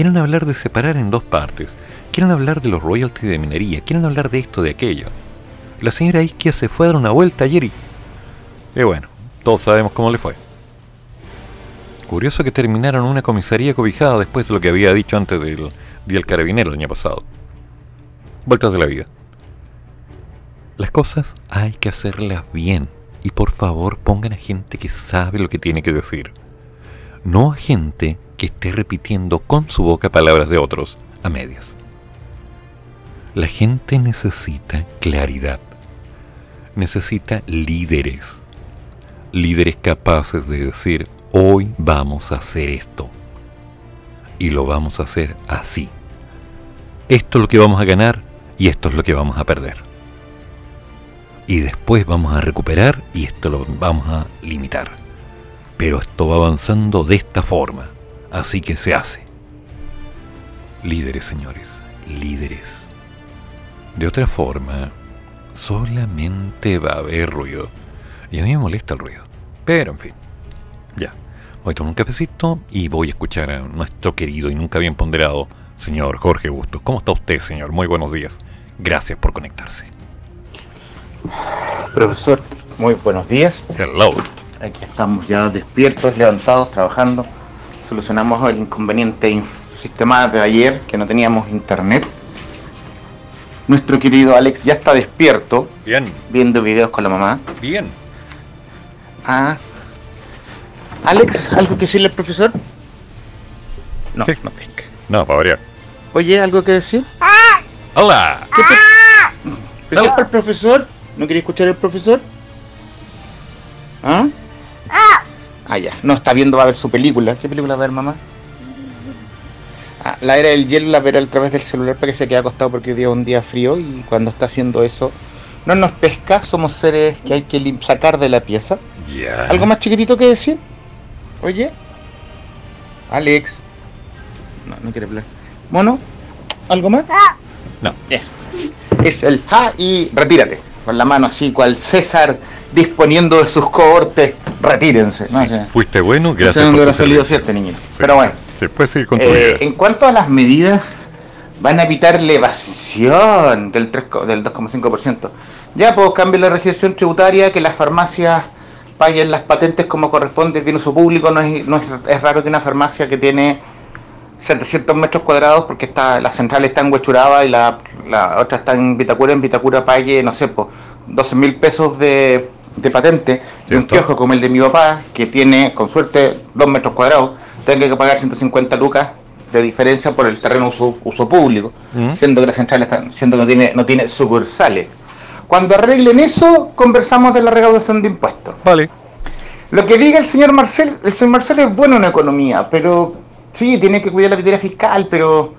Quieren hablar de separar en dos partes. Quieren hablar de los royalties de minería. Quieren hablar de esto, de aquello. La señora Isquia se fue a dar una vuelta ayer y... Y bueno, todos sabemos cómo le fue. Curioso que terminaron una comisaría cobijada después de lo que había dicho antes del Día del Carabinero el año pasado. Vueltas de la vida. Las cosas hay que hacerlas bien. Y por favor pongan a gente que sabe lo que tiene que decir. No a gente que esté repitiendo con su boca palabras de otros a medias. La gente necesita claridad. Necesita líderes. Líderes capaces de decir, hoy vamos a hacer esto. Y lo vamos a hacer así. Esto es lo que vamos a ganar y esto es lo que vamos a perder. Y después vamos a recuperar y esto lo vamos a limitar. Pero esto va avanzando de esta forma. Así que se hace. Líderes, señores, líderes. De otra forma, solamente va a haber ruido. Y a mí me molesta el ruido. Pero en fin, ya. Voy a tomar un cafecito y voy a escuchar a nuestro querido y nunca bien ponderado señor Jorge Bustos. ¿Cómo está usted, señor? Muy buenos días. Gracias por conectarse. Profesor, muy buenos días. Hello. Aquí estamos ya despiertos, levantados, trabajando. Solucionamos el inconveniente sistema de ayer, que no teníamos internet. Nuestro querido Alex ya está despierto. Bien. Viendo videos con la mamá. Bien. Ah. Alex, ¿algo que decirle al profesor? No, ¿Qué? no pesca. No, para variar. Oye, ¿algo que decir? Hola. ¿Qué te... ¿Especial para el profesor? ¿No quería escuchar al profesor? ¿Ah? Ah, ya. No, está viendo, va a ver su película. ¿Qué película va a ver, mamá? Ah, la era del hielo la verá a través del celular para que se quede acostado porque es un día frío y cuando está haciendo eso no nos pesca, somos seres que hay que sacar de la pieza. Ya. ¿Algo más chiquitito que decir? Oye. Alex. No, no quiere hablar. ¿Mono? ¿Algo más? No. Es, es el ja y retírate. Con la mano así, cual César disponiendo de sus cohortes. Retírense. ¿no? Sí, O sea, fuiste bueno, gracias por tu salido niñito. Sí. Pero bueno. Sí, puedes seguir con tu Eh, vida. en cuanto a las medidas, van a evitar la evasión del, 3 co- del 2,5%. Ya, pues cambio la legislación tributaria, que las farmacias paguen las patentes como corresponde, bien uso público. No es, no es, es raro que una farmacia que tiene 700 metros cuadrados, porque está la central está en Huechuraba y la, la otra está en Vitacura, en Vitacura pague, no sé, pues 12 mil pesos de, de patente, y un kiosco como el de mi papá, que tiene, con suerte, 2 metros cuadrados, tenga que pagar 150 lucas de diferencia por el terreno uso, uso público, Mm. siendo que la central está, siendo que no tiene, no tiene sucursales. Cuando arreglen eso, conversamos de la recaudación de impuestos. Vale. Lo que diga el señor Marcel, el señor Marcel es bueno en economía, pero sí, tiene que cuidar la billetera fiscal, pero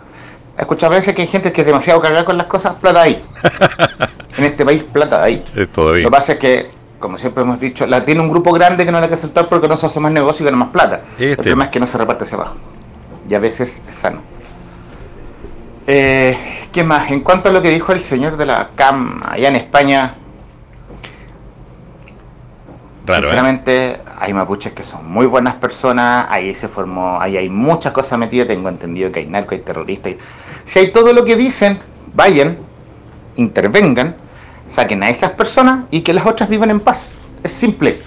escucha, a veces que hay gente que es demasiado cargada con las cosas, plata hay. en este país, plata. Es todavía. Lo que pasa es que, como siempre hemos dicho, la tiene un grupo grande que no le hay que aceptar porque no se hace más negocio y gana más plata. Este. El problema es que no se reparte hacia abajo. Y a veces es sano. Eh, ¿Qué más? En cuanto a lo que dijo el señor de la CAM allá en España, Raro, ¿eh? Sinceramente, hay mapuches que son muy buenas personas, ahí se formó, ahí hay muchas cosas metidas, tengo entendido que hay narcos, hay terroristas. Si hay todo lo que dicen, vayan, intervengan, saquen a esas personas y que las otras vivan en paz. Es simple.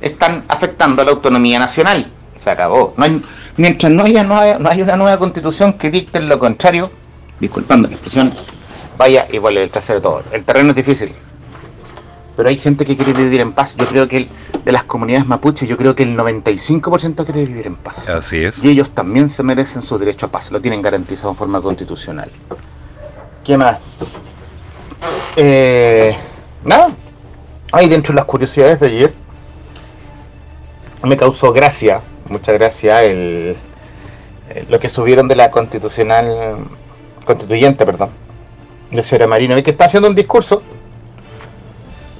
Están afectando a la autonomía nacional. Se acabó. No hay- mientras no haya, no haya, no haya una nueva constitución que dicte lo contrario, disculpando la expresión, vaya y vuelve el trasero todo. El terreno es difícil pero hay gente que quiere vivir en paz. Yo creo que el- de las comunidades mapuches, yo creo que el 95% quiere vivir en paz. Así es. Y ellos también se merecen su derecho a paz, lo tienen garantizado en forma constitucional. ¿Qué más? Eh, nada. Ahí dentro de las curiosidades de ayer, me causó gracia, mucha gracia, el, eh, lo que subieron de la constitucional, constituyente, perdón, de señora Marino, que está haciendo un discurso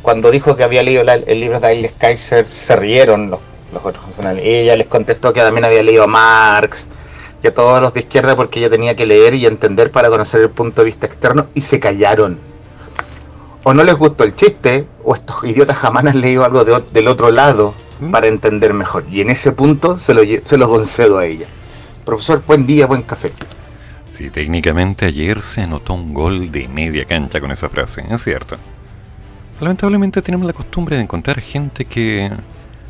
cuando dijo que había leído el libro de Ailes Kaiser, se rieron los, los otros funcionarios. Ella les contestó que también había leído Marx y a todos los de izquierda porque ella tenía que leer y entender para conocer el punto de vista externo y se callaron. O no les gustó el chiste, o estos idiotas jamás han leído algo de del otro lado ¿Mm? para entender mejor. Y en ese punto se lo, se lo concedo a ella. Profesor, buen día, buen café. Sí, técnicamente ayer se anotó un gol de media cancha con esa frase, es cierto. Lamentablemente tenemos la costumbre de encontrar gente que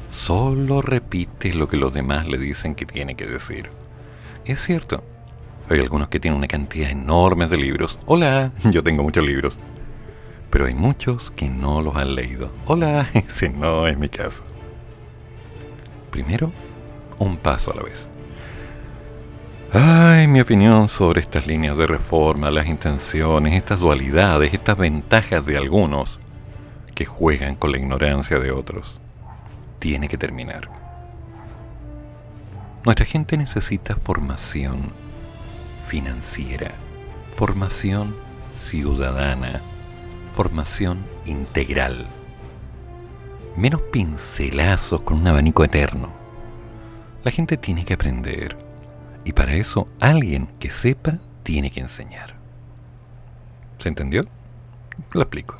solo repite lo que los demás le dicen que tiene que decir. Es cierto. Hay algunos que tienen una cantidad enorme de libros. Hola, yo tengo muchos libros. Pero hay muchos que no los han leído. Hola, ese no es mi caso. Primero, un paso a la vez. Ay, mi opinión sobre estas líneas de reforma, las intenciones, estas dualidades, estas ventajas de algunos que juegan con la ignorancia de otros, tiene que terminar. Nuestra gente necesita formación financiera, formación ciudadana, formación integral. Menos pincelazos con un abanico eterno. La gente tiene que aprender. Y para eso alguien que sepa tiene que enseñar. ¿Se entendió? Lo explico.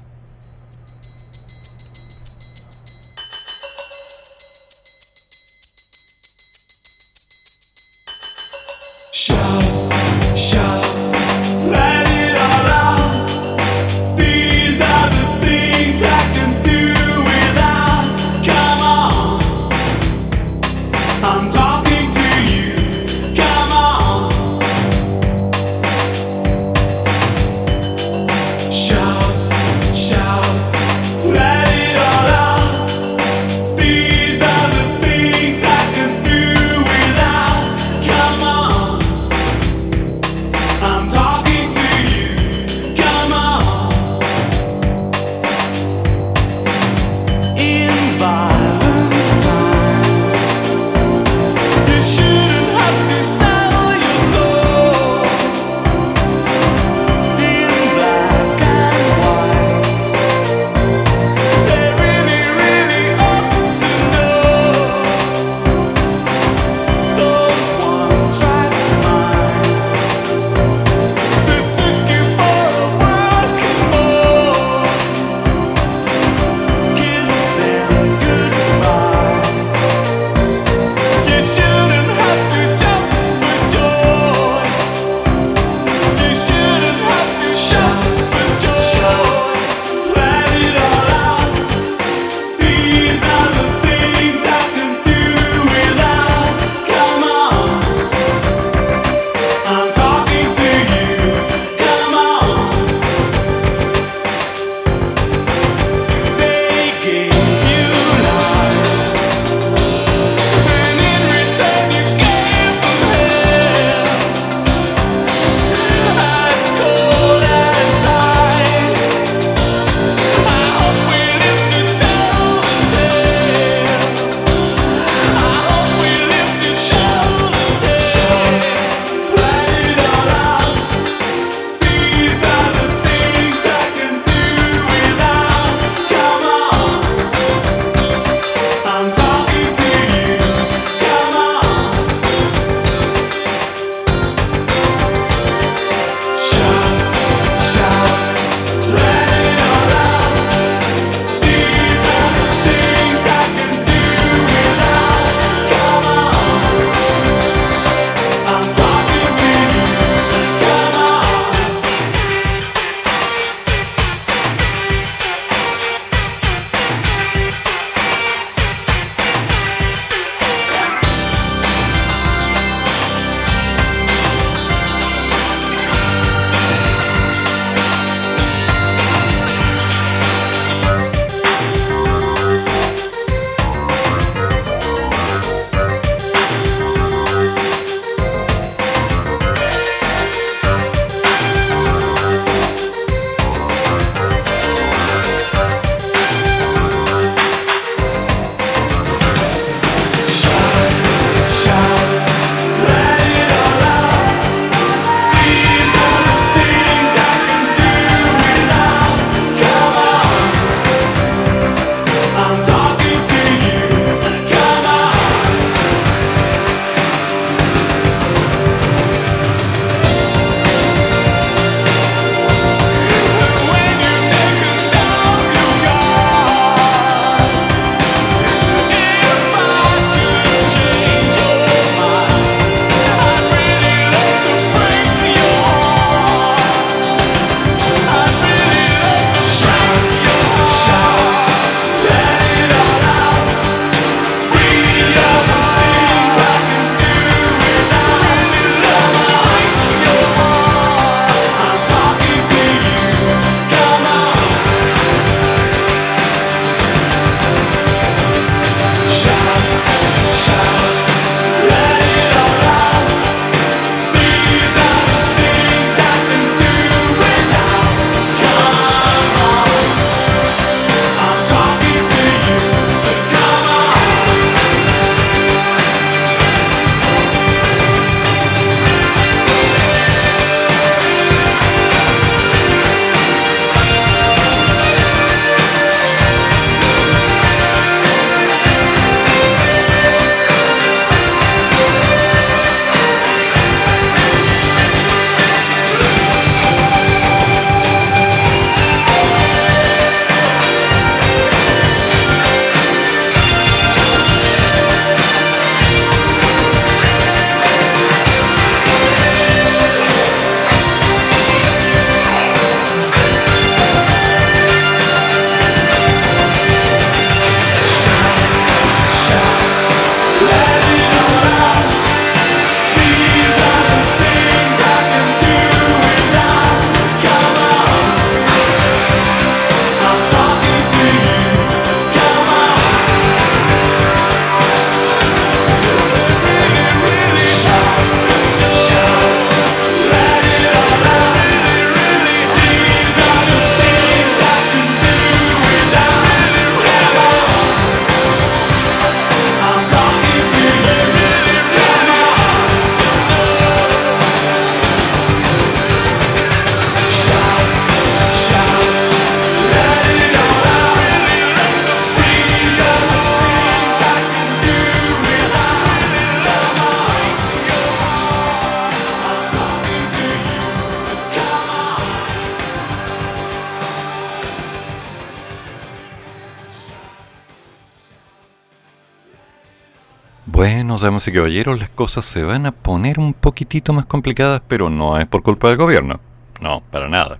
Damas y caballeros, las cosas se van a poner un poquitito más complicadas, pero no es por culpa del gobierno. No, para nada.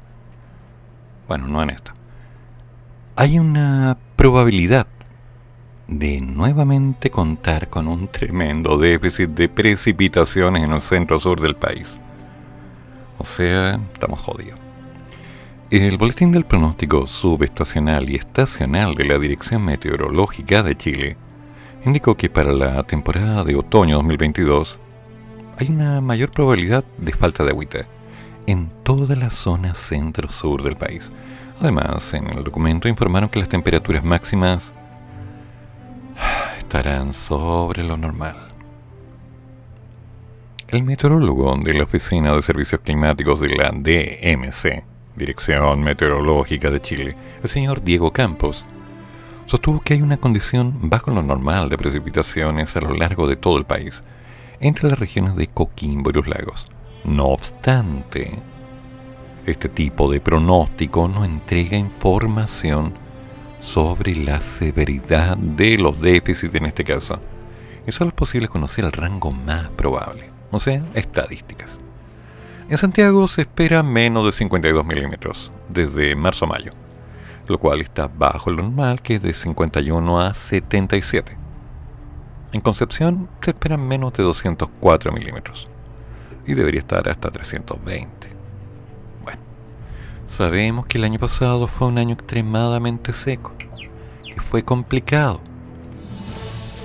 Bueno, no en esto. Hay una probabilidad de nuevamente contar con un tremendo déficit de precipitaciones en el centro sur del país. O sea, estamos jodidos. El boletín del pronóstico subestacional y estacional de la Dirección Meteorológica de Chile indicó que para la temporada de otoño 2022 hay una mayor probabilidad de falta de agüita en toda la zona centro-sur del país. Además, en el documento informaron que las temperaturas máximas estarán sobre lo normal. El meteorólogo de la Oficina de Servicios Climáticos de la DMC, Dirección Meteorológica de Chile, el señor Diego Campos, sostuvo que hay una condición bajo lo normal de precipitaciones a lo largo de todo el país, entre las regiones de Coquimbo y los lagos. No obstante, este tipo de pronóstico no entrega información sobre la severidad de los déficits en este caso. Y solo posible conocer el rango más probable, o sea, estadísticas. En Santiago se espera menos de 52 milímetros desde marzo a mayo lo cual está bajo lo normal, que es de 51 a 77. En Concepción se esperan menos de 204 milímetros y debería estar hasta 320. Bueno, sabemos que el año pasado fue un año extremadamente seco y fue complicado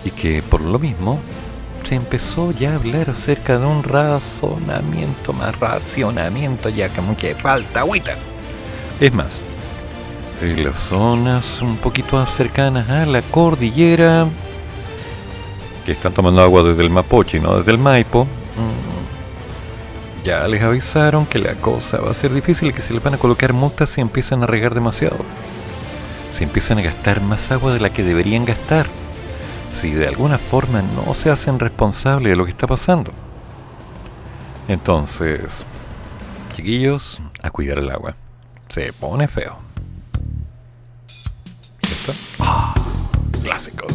y que por lo mismo se empezó ya a hablar acerca de un razonamiento, más racionamiento, ya como que falta agüita. Es más, en las zonas un poquito cercanas a la cordillera, que están tomando agua desde el Mapoche no desde el Maipo, mm, ya les avisaron que la cosa va a ser difícil que se les van a colocar multas si empiezan a regar demasiado. Si empiezan a gastar más agua de la que deberían gastar. Si de alguna forma no se hacen responsables de lo que está pasando. Entonces, chiquillos, a cuidar el agua. Se pone feo. Ah, clásicos.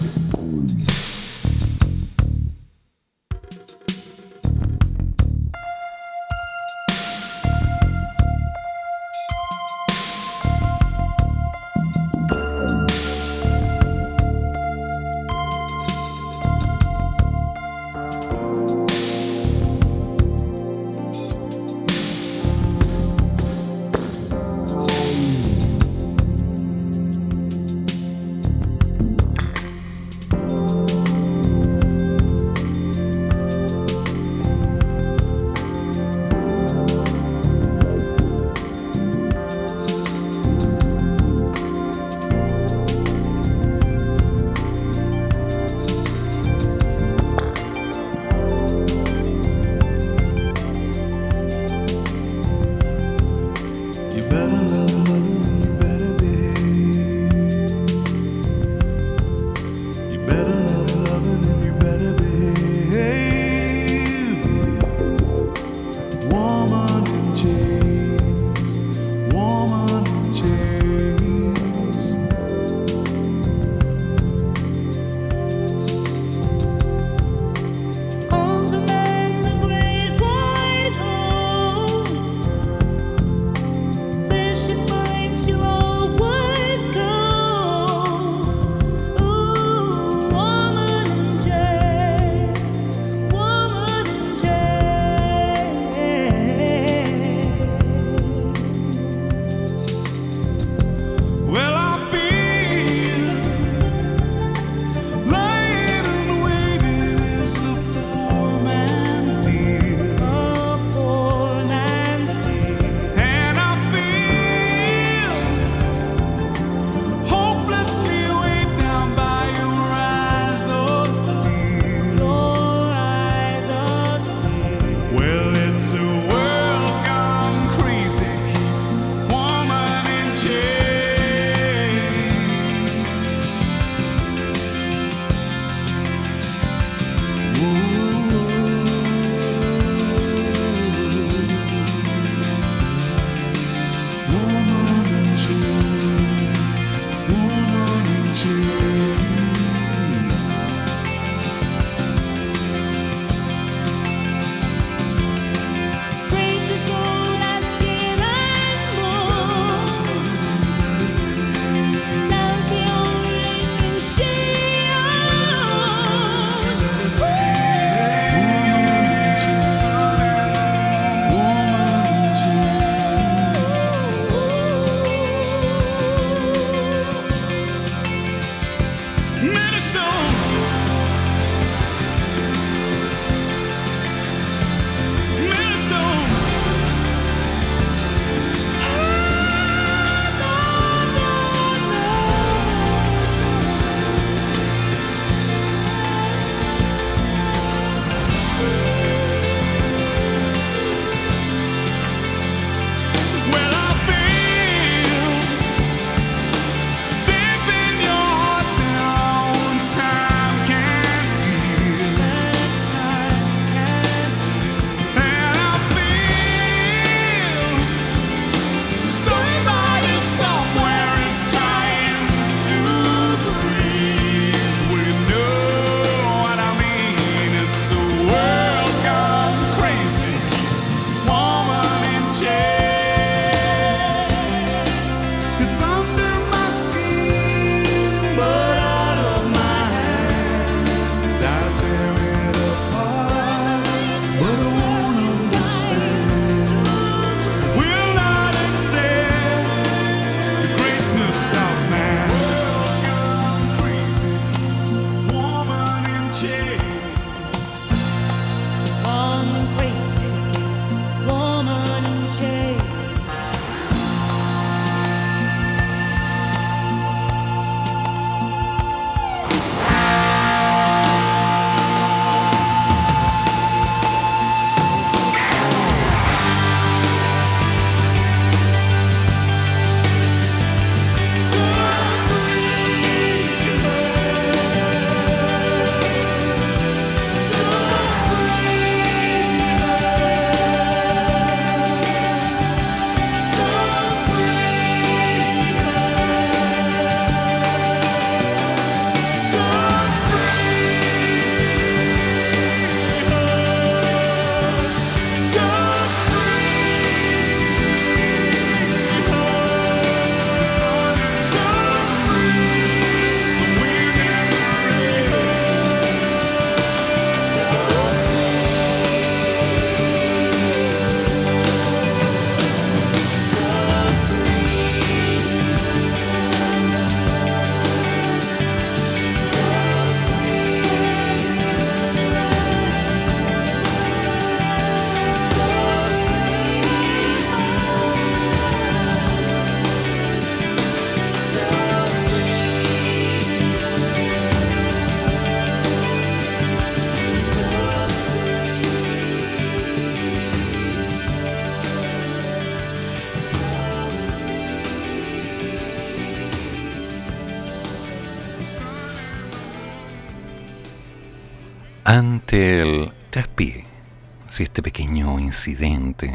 Si este pequeño incidente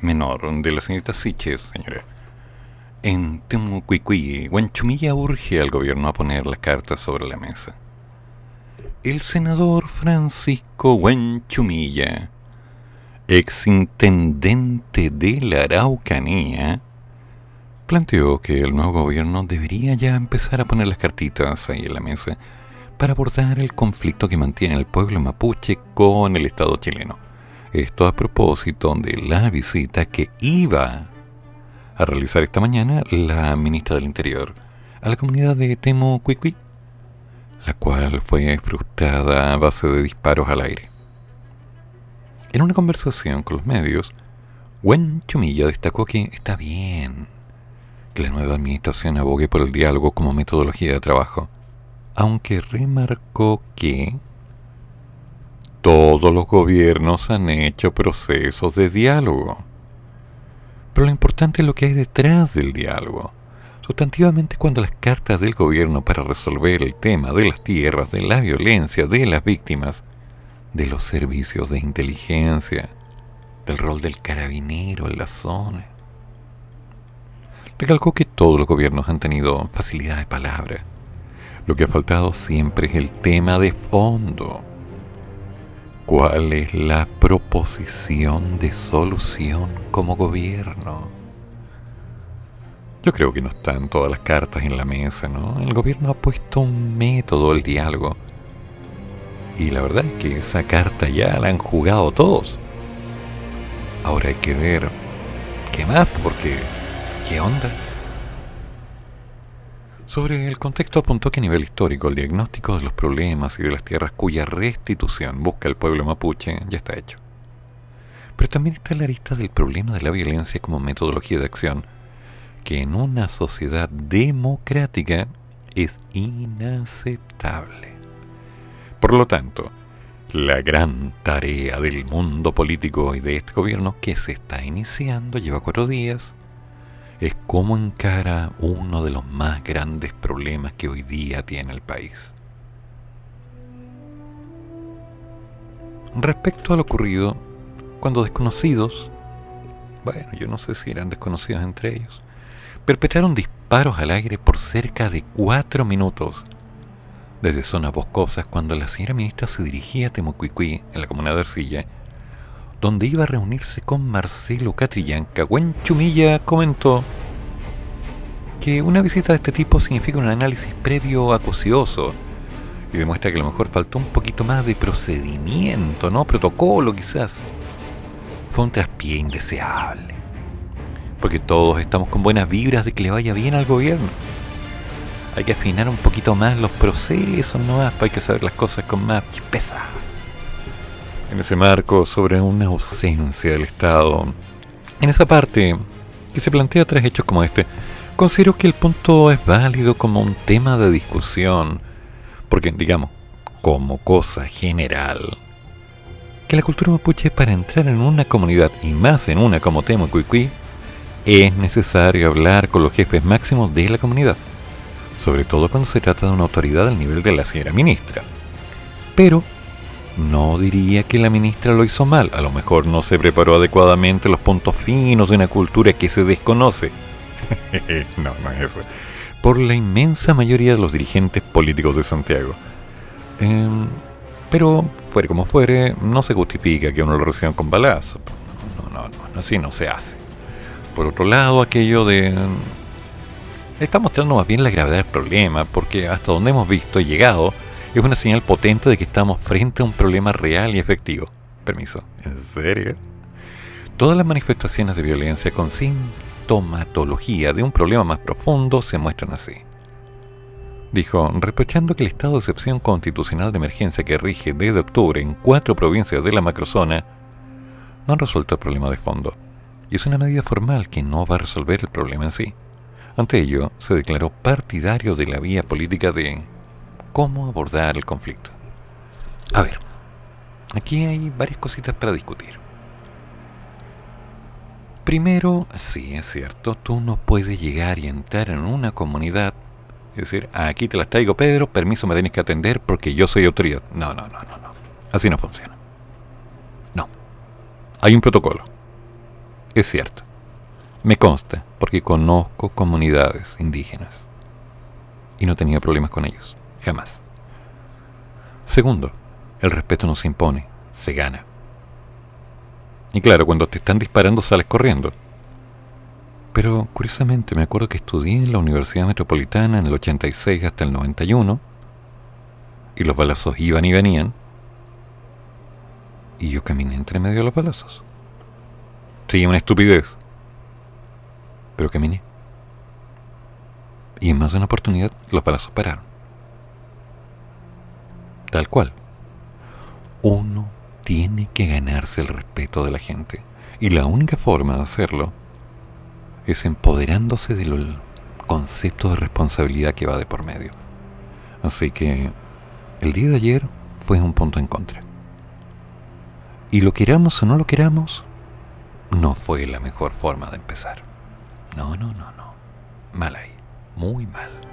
menor de la señorita Siches, señora, en Temucuicui, Huanchumilla urge al gobierno a poner las cartas sobre la mesa. El senador Francisco Huanchumilla, exintendente de la Araucanía, planteó que el nuevo gobierno debería ya empezar a poner las cartitas ahí en la mesa para abordar el conflicto que mantiene el pueblo mapuche con el Estado chileno. Esto a propósito de la visita que iba a realizar esta mañana la ministra del Interior a la comunidad de Temo Cuicui, la cual fue frustrada a base de disparos al aire. En una conversación con los medios, Wen Chumilla destacó que está bien que la nueva administración abogue por el diálogo como metodología de trabajo, aunque remarcó que todos los gobiernos han hecho procesos de diálogo. Pero lo importante es lo que hay detrás del diálogo. Sustantivamente cuando las cartas del gobierno para resolver el tema de las tierras, de la violencia, de las víctimas, de los servicios de inteligencia, del rol del carabinero en la zona. Recalcó que todos los gobiernos han tenido facilidad de palabra. Lo que ha faltado siempre es el tema de fondo. ¿Cuál es la proposición de solución como gobierno? Yo creo que no están todas las cartas en la mesa, ¿no? El gobierno ha puesto un método al diálogo y la verdad es que esa carta ya la han jugado todos. Ahora hay que ver qué más, porque ¿qué onda? Sobre el contexto apuntó que a nivel histórico el diagnóstico de los problemas y de las tierras cuya restitución busca el pueblo mapuche ya está hecho. Pero también está la lista del problema de la violencia como metodología de acción, que en una sociedad democrática es inaceptable. Por lo tanto, la gran tarea del mundo político y de este gobierno que se está iniciando, lleva cuatro días, es cómo encara uno de los más grandes problemas que hoy día tiene el país. Respecto a lo ocurrido, cuando desconocidos, bueno, yo no sé si eran desconocidos entre ellos, perpetraron disparos al aire por cerca de cuatro minutos desde zonas boscosas cuando la señora ministra se dirigía a Temocuicui, en la comuna de Arcilla, donde iba a reunirse con Marcelo Catrillanca, Gwen Chumilla comentó que una visita de este tipo significa un análisis previo acucioso y demuestra que a lo mejor faltó un poquito más de procedimiento, ¿no? Protocolo quizás. Fue un traspié indeseable. Porque todos estamos con buenas vibras de que le vaya bien al gobierno hay que afinar un poquito más los procesos, ¿no? Hay que saber las cosas con más pesa. En ese marco, sobre una ausencia del Estado, en esa parte que se plantea tras hechos como este, considero que el punto es válido como un tema de discusión, porque, digamos, como cosa general, que la cultura mapuche para entrar en una comunidad, y más en una como Temo Cuicui, es necesario hablar con los jefes máximos de la comunidad sobre todo cuando se trata de una autoridad al nivel de la señora ministra. Pero no diría que la ministra lo hizo mal, a lo mejor no se preparó adecuadamente los puntos finos de una cultura que se desconoce. no, no es eso. Por la inmensa mayoría de los dirigentes políticos de Santiago. Em, pero, fuere como fuere, no se justifica que uno lo reciba con balazo. No, no, no, así no se hace. Por otro lado, aquello de está mostrando más bien la gravedad del problema, porque hasta donde hemos visto y llegado es una señal potente de que estamos frente a un problema real y efectivo. Permiso, ¿en serio? Todas las manifestaciones de violencia con sintomatología de un problema más profundo se muestran así. Dijo, reprochando que el estado de excepción constitucional de emergencia que rige desde octubre en cuatro provincias de la macrozona no ha resuelto el problema de fondo, y es una medida formal que no va a resolver el problema en sí. Ante ello, se declaró partidario de la vía política de cómo abordar el conflicto. A ver, aquí hay varias cositas para discutir. Primero, sí, es cierto, tú no puedes llegar y entrar en una comunidad y decir, aquí te las traigo Pedro, permiso me tienes que atender porque yo soy autoridad. No, no, no, no, no. Así no funciona. No. Hay un protocolo. Es cierto. Me consta, porque conozco comunidades indígenas. Y no he tenido problemas con ellos. Jamás. Segundo, el respeto no se impone, se gana. Y claro, cuando te están disparando sales corriendo. Pero curiosamente me acuerdo que estudié en la Universidad Metropolitana en el 86 hasta el 91 y los balazos iban y venían y yo caminé entre medio de los balazos. Sí, una estupidez. Pero caminé. Y en más de una oportunidad los balazos pararon. Tal cual. Uno tiene que ganarse el respeto de la gente. Y la única forma de hacerlo es empoderándose del concepto de responsabilidad que va de por medio. Así que el día de ayer fue un punto en contra. Y lo queramos o no lo queramos, no fue la mejor forma de empezar. No, no, no, no. Mal ahí. Muy mal.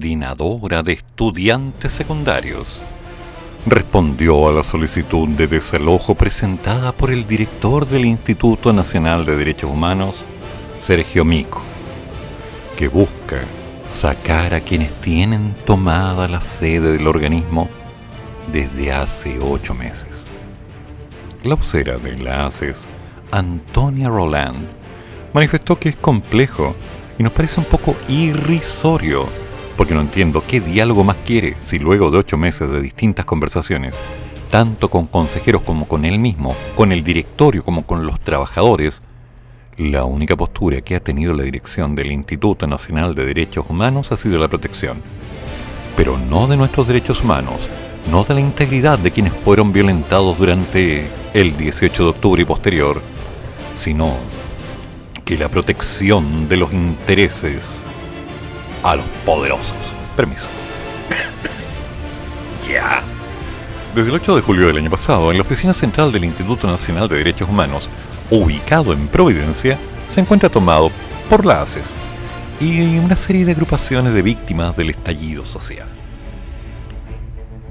Coordinadora de Estudiantes Secundarios respondió a la solicitud de desalojo presentada por el director del Instituto Nacional de Derechos Humanos, Sergio Mico, que busca sacar a quienes tienen tomada la sede del organismo desde hace ocho meses. La vocera de la ACES, Antonia Roland, manifestó que es complejo y nos parece un poco irrisorio, porque no entiendo qué diálogo más quiere si luego de ocho meses de distintas conversaciones, tanto con consejeros como con él mismo, con el directorio como con los trabajadores, la única postura que ha tenido la dirección del Instituto Nacional de Derechos Humanos ha sido la protección. Pero no de nuestros derechos humanos, no de la integridad de quienes fueron violentados durante el 18 de octubre y posterior, sino que la protección de los intereses a los poderosos. Permiso. Ya. Desde el 8 de julio del año pasado, en la oficina central del Instituto Nacional de Derechos Humanos, ubicado en Providencia, se encuentra tomado por la ACES y una serie de agrupaciones de víctimas del estallido social.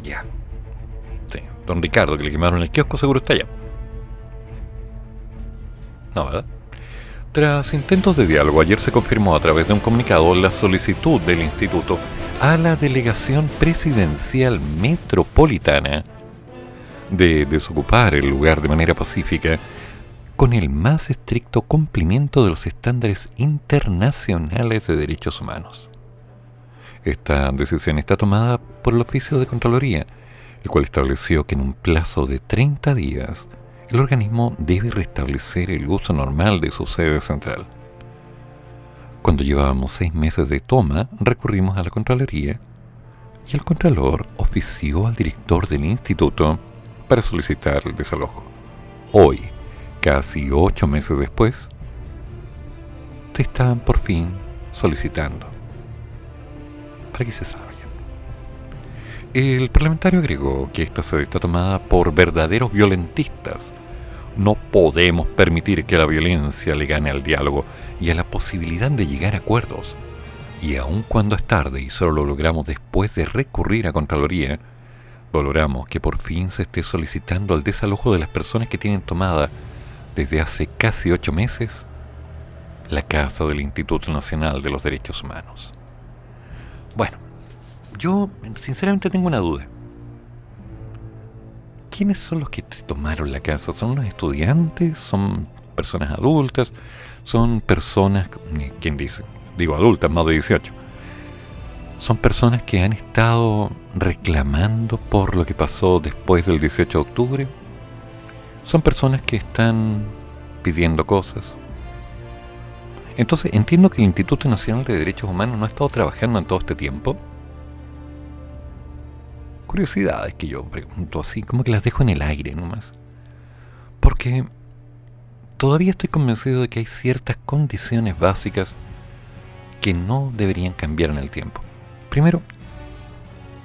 Ya. Sí, don Ricardo, que le quemaron el kiosco, seguro está allá. No, ¿verdad? Tras intentos de diálogo, ayer se confirmó a través de un comunicado la solicitud del instituto a la delegación presidencial metropolitana de desocupar el lugar de manera pacífica con el más estricto cumplimiento de los estándares internacionales de derechos humanos. Esta decisión está tomada por el oficio de Contraloría, el cual estableció que en un plazo de 30 días el organismo debe restablecer el uso normal de su sede central. Cuando llevábamos seis meses de toma, recurrimos a la Contraloría y el Contralor ofició al director del instituto para solicitar el desalojo. Hoy, casi ocho meses después, te están por fin solicitando. Para que se. El parlamentario agregó que esta sede está tomada por verdaderos violentistas no podemos permitir que la violencia le gane al diálogo y a la posibilidad de llegar a acuerdos. Y aun cuando es tarde y solo lo logramos después de recurrir a Contraloría, valoramos que por fin se esté solicitando el desalojo de las personas que tienen tomada desde hace casi ocho meses la casa del Instituto Nacional de los Derechos Humanos. Bueno, yo sinceramente tengo una duda. ¿Quiénes son los que tomaron la casa? ¿Son los estudiantes? ¿Son personas adultas? ¿Son personas, quién dice? Digo adultas, más de 18. Son personas que han estado reclamando por lo que pasó después del 18 de octubre. Son personas que están pidiendo cosas. Entonces entiendo que el Instituto Nacional de Derechos Humanos no ha estado trabajando en todo este tiempo curiosidades que yo pregunto así, como que las dejo en el aire nomás. Porque todavía estoy convencido de que hay ciertas condiciones básicas que no deberían cambiar en el tiempo. Primero,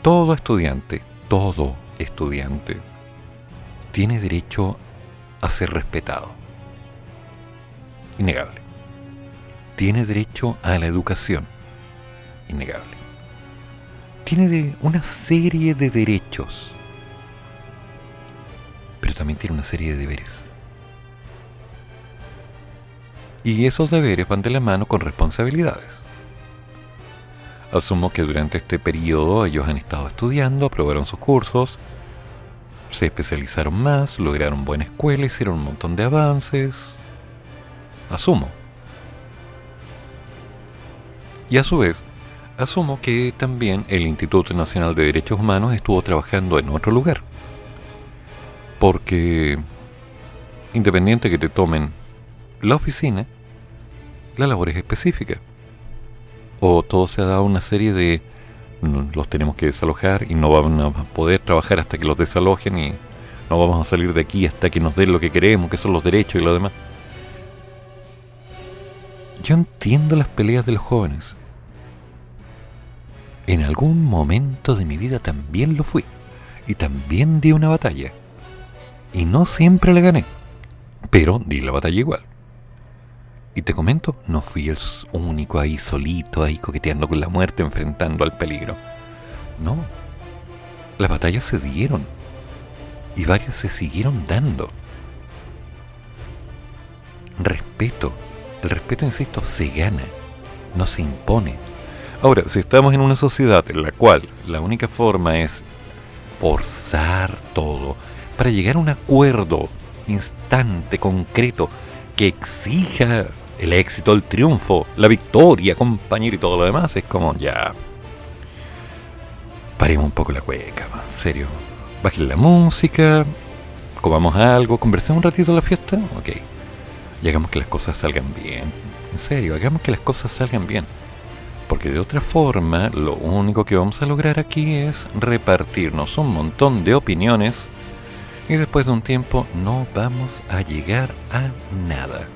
todo estudiante, todo estudiante, tiene derecho a ser respetado. Innegable. Tiene derecho a la educación. Innegable tiene una serie de derechos, pero también tiene una serie de deberes. Y esos deberes van de la mano con responsabilidades. Asumo que durante este periodo ellos han estado estudiando, aprobaron sus cursos, se especializaron más, lograron buena escuela, hicieron un montón de avances. Asumo. Y a su vez, asumo que también el Instituto Nacional de Derechos Humanos estuvo trabajando en otro lugar. Porque, independiente que te tomen la oficina, la labor es específica. O todo se ha dado una serie de los tenemos que desalojar y no vamos a poder trabajar hasta que los desalojen y no vamos a salir de aquí hasta que nos den lo que queremos, que son los derechos y lo demás. Yo entiendo las peleas de los jóvenes en algún momento de mi vida también lo fui. Y también di una batalla. Y no siempre la gané. Pero di la batalla igual. Y te comento, no fui el único ahí solito, ahí coqueteando con la muerte, enfrentando al peligro. No, las batallas se dieron y varias se siguieron dando. Respeto, el respeto, insisto, se gana, no se impone. Ahora, si estamos en una sociedad en la cual la única forma es forzar todo para llegar a un acuerdo instante, concreto, que exija el éxito, el triunfo, la victoria, compañero y todo lo demás, es como ya. Paremos un poco la cueca, en serio. Bajen la música, comamos algo, conversemos un ratito de la fiesta, ok. Y hagamos que las cosas salgan bien. En serio, hagamos que las cosas salgan bien. Porque de otra forma, lo único que vamos a lograr aquí es repartirnos un montón de opiniones y después de un tiempo no vamos a llegar a nada.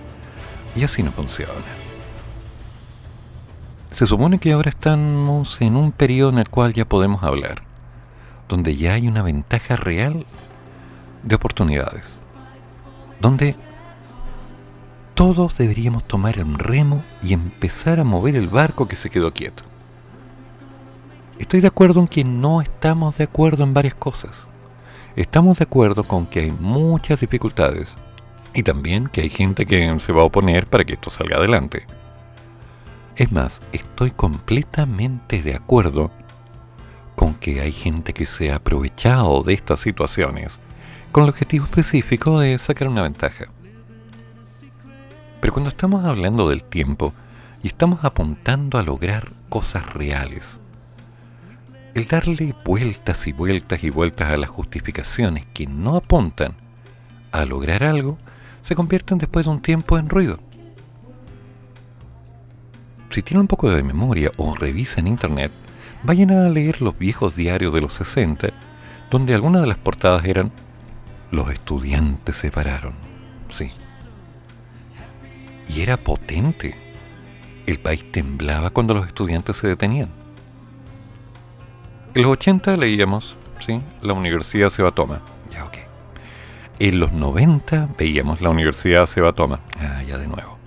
Y así no funciona. Se supone que ahora estamos en un periodo en el cual ya podemos hablar, donde ya hay una ventaja real de oportunidades, donde todos deberíamos tomar el remo y empezar a mover el barco que se quedó quieto. Estoy de acuerdo en que no estamos de acuerdo en varias cosas. Estamos de acuerdo con que hay muchas dificultades y también que hay gente que se va a oponer para que esto salga adelante. Es más, estoy completamente de acuerdo con que hay gente que se ha aprovechado de estas situaciones con el objetivo específico de sacar una ventaja. Pero cuando estamos hablando del tiempo y estamos apuntando a lograr cosas reales, el darle vueltas y vueltas y vueltas a las justificaciones que no apuntan a lograr algo, se convierten después de un tiempo en ruido. Si tienen un poco de memoria o revisan internet, vayan a leer los viejos diarios de los 60, donde algunas de las portadas eran Los estudiantes se pararon. Sí. Y era potente. El país temblaba cuando los estudiantes se detenían. En los 80 leíamos, ¿sí? La universidad se va a tomar. Ya, ok. En los 90 veíamos la universidad se va a tomar. Ah, ya de nuevo.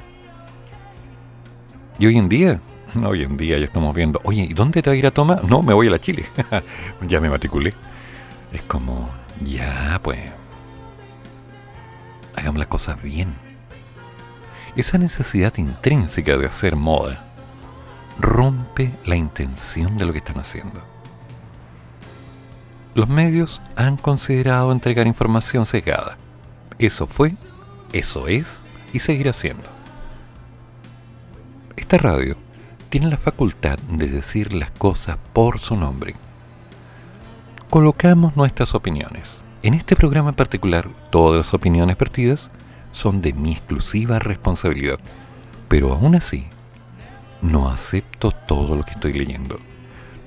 Y hoy en día, hoy en día ya estamos viendo, oye, ¿y dónde te va a ir a tomar? No, me voy a la Chile. ya me matriculé. Es como, ya, pues. Hagamos las cosas bien. Esa necesidad intrínseca de hacer moda rompe la intención de lo que están haciendo los medios han considerado entregar información cegada. Eso fue, eso es y seguirá siendo. Esta radio tiene la facultad de decir las cosas por su nombre. Colocamos nuestras opiniones. En este programa en particular, todas las opiniones vertidas son de mi exclusiva responsabilidad. Pero aún así, no acepto todo lo que estoy leyendo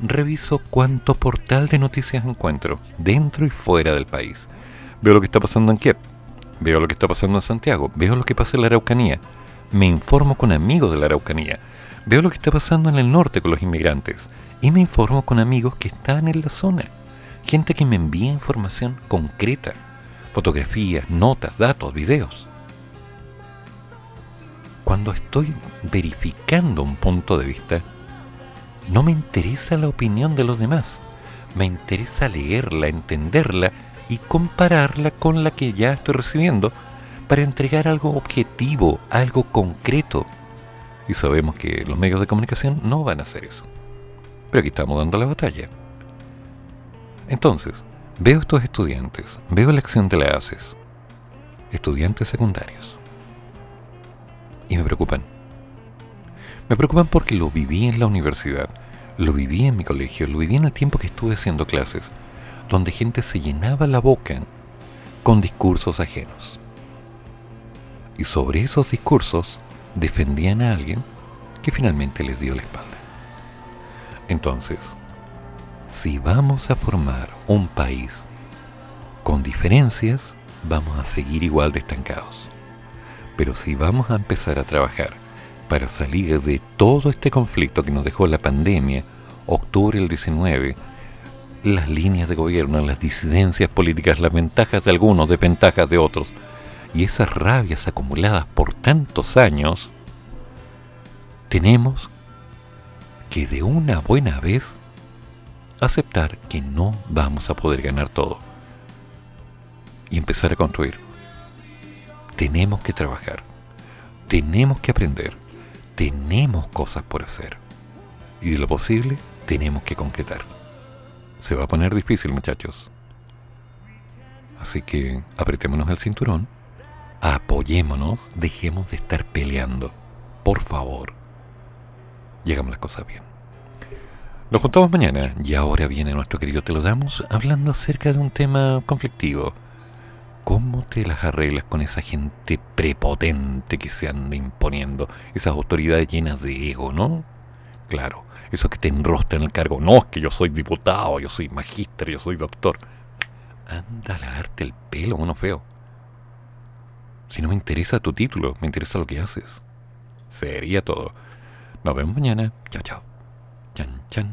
reviso cuánto portal de noticias encuentro, dentro y fuera del país. Veo lo que está pasando en Kiev, veo lo que está pasando en Santiago, veo lo que pasa en la Araucanía, me informo con amigos de la Araucanía, veo lo que está pasando en el norte con los inmigrantes y me informo con amigos que están en la zona, gente que me envía información concreta, fotografías, notas, datos, videos. Cuando estoy verificando un punto de vista, no me interesa la opinión de los demás. Me interesa leerla, entenderla y compararla con la que ya estoy recibiendo para entregar algo objetivo, algo concreto. Y sabemos que los medios de comunicación no van a hacer eso. Pero aquí estamos dando la batalla. Entonces, veo estos estudiantes, veo la acción de la ACES, estudiantes secundarios, y me preocupan. Me preocupan porque lo viví en la universidad, lo viví en mi colegio, lo viví en el tiempo que estuve haciendo clases, donde gente se llenaba la boca con discursos ajenos. Y sobre esos discursos defendían a alguien que finalmente les dio la espalda. Entonces, si vamos a formar un país con diferencias, vamos a seguir igual de estancados. Pero si vamos a empezar a trabajar para salir de todo este conflicto que nos dejó la pandemia, octubre del 19, las líneas de gobierno, las disidencias políticas, las ventajas de algunos, desventajas de otros, y esas rabias acumuladas por tantos años, tenemos que de una buena vez aceptar que no vamos a poder ganar todo y empezar a construir. Tenemos que trabajar, tenemos que aprender, tenemos cosas por hacer y de lo posible tenemos que concretar. Se va a poner difícil muchachos. Así que apretémonos el cinturón, apoyémonos, dejemos de estar peleando. Por favor, llegamos las cosas bien. Nos juntamos mañana y ahora viene nuestro querido Te lo damos hablando acerca de un tema conflictivo. ¿Cómo te las arreglas con esa gente prepotente que se anda imponiendo? Esas autoridades llenas de ego, ¿no? Claro, eso que te enrostra en el cargo. No, es que yo soy diputado, yo soy magíster, yo soy doctor. Anda a lavarte el pelo, uno feo. Si no me interesa tu título, me interesa lo que haces. Sería todo. Nos vemos mañana. Chao, chao. Chan, chan.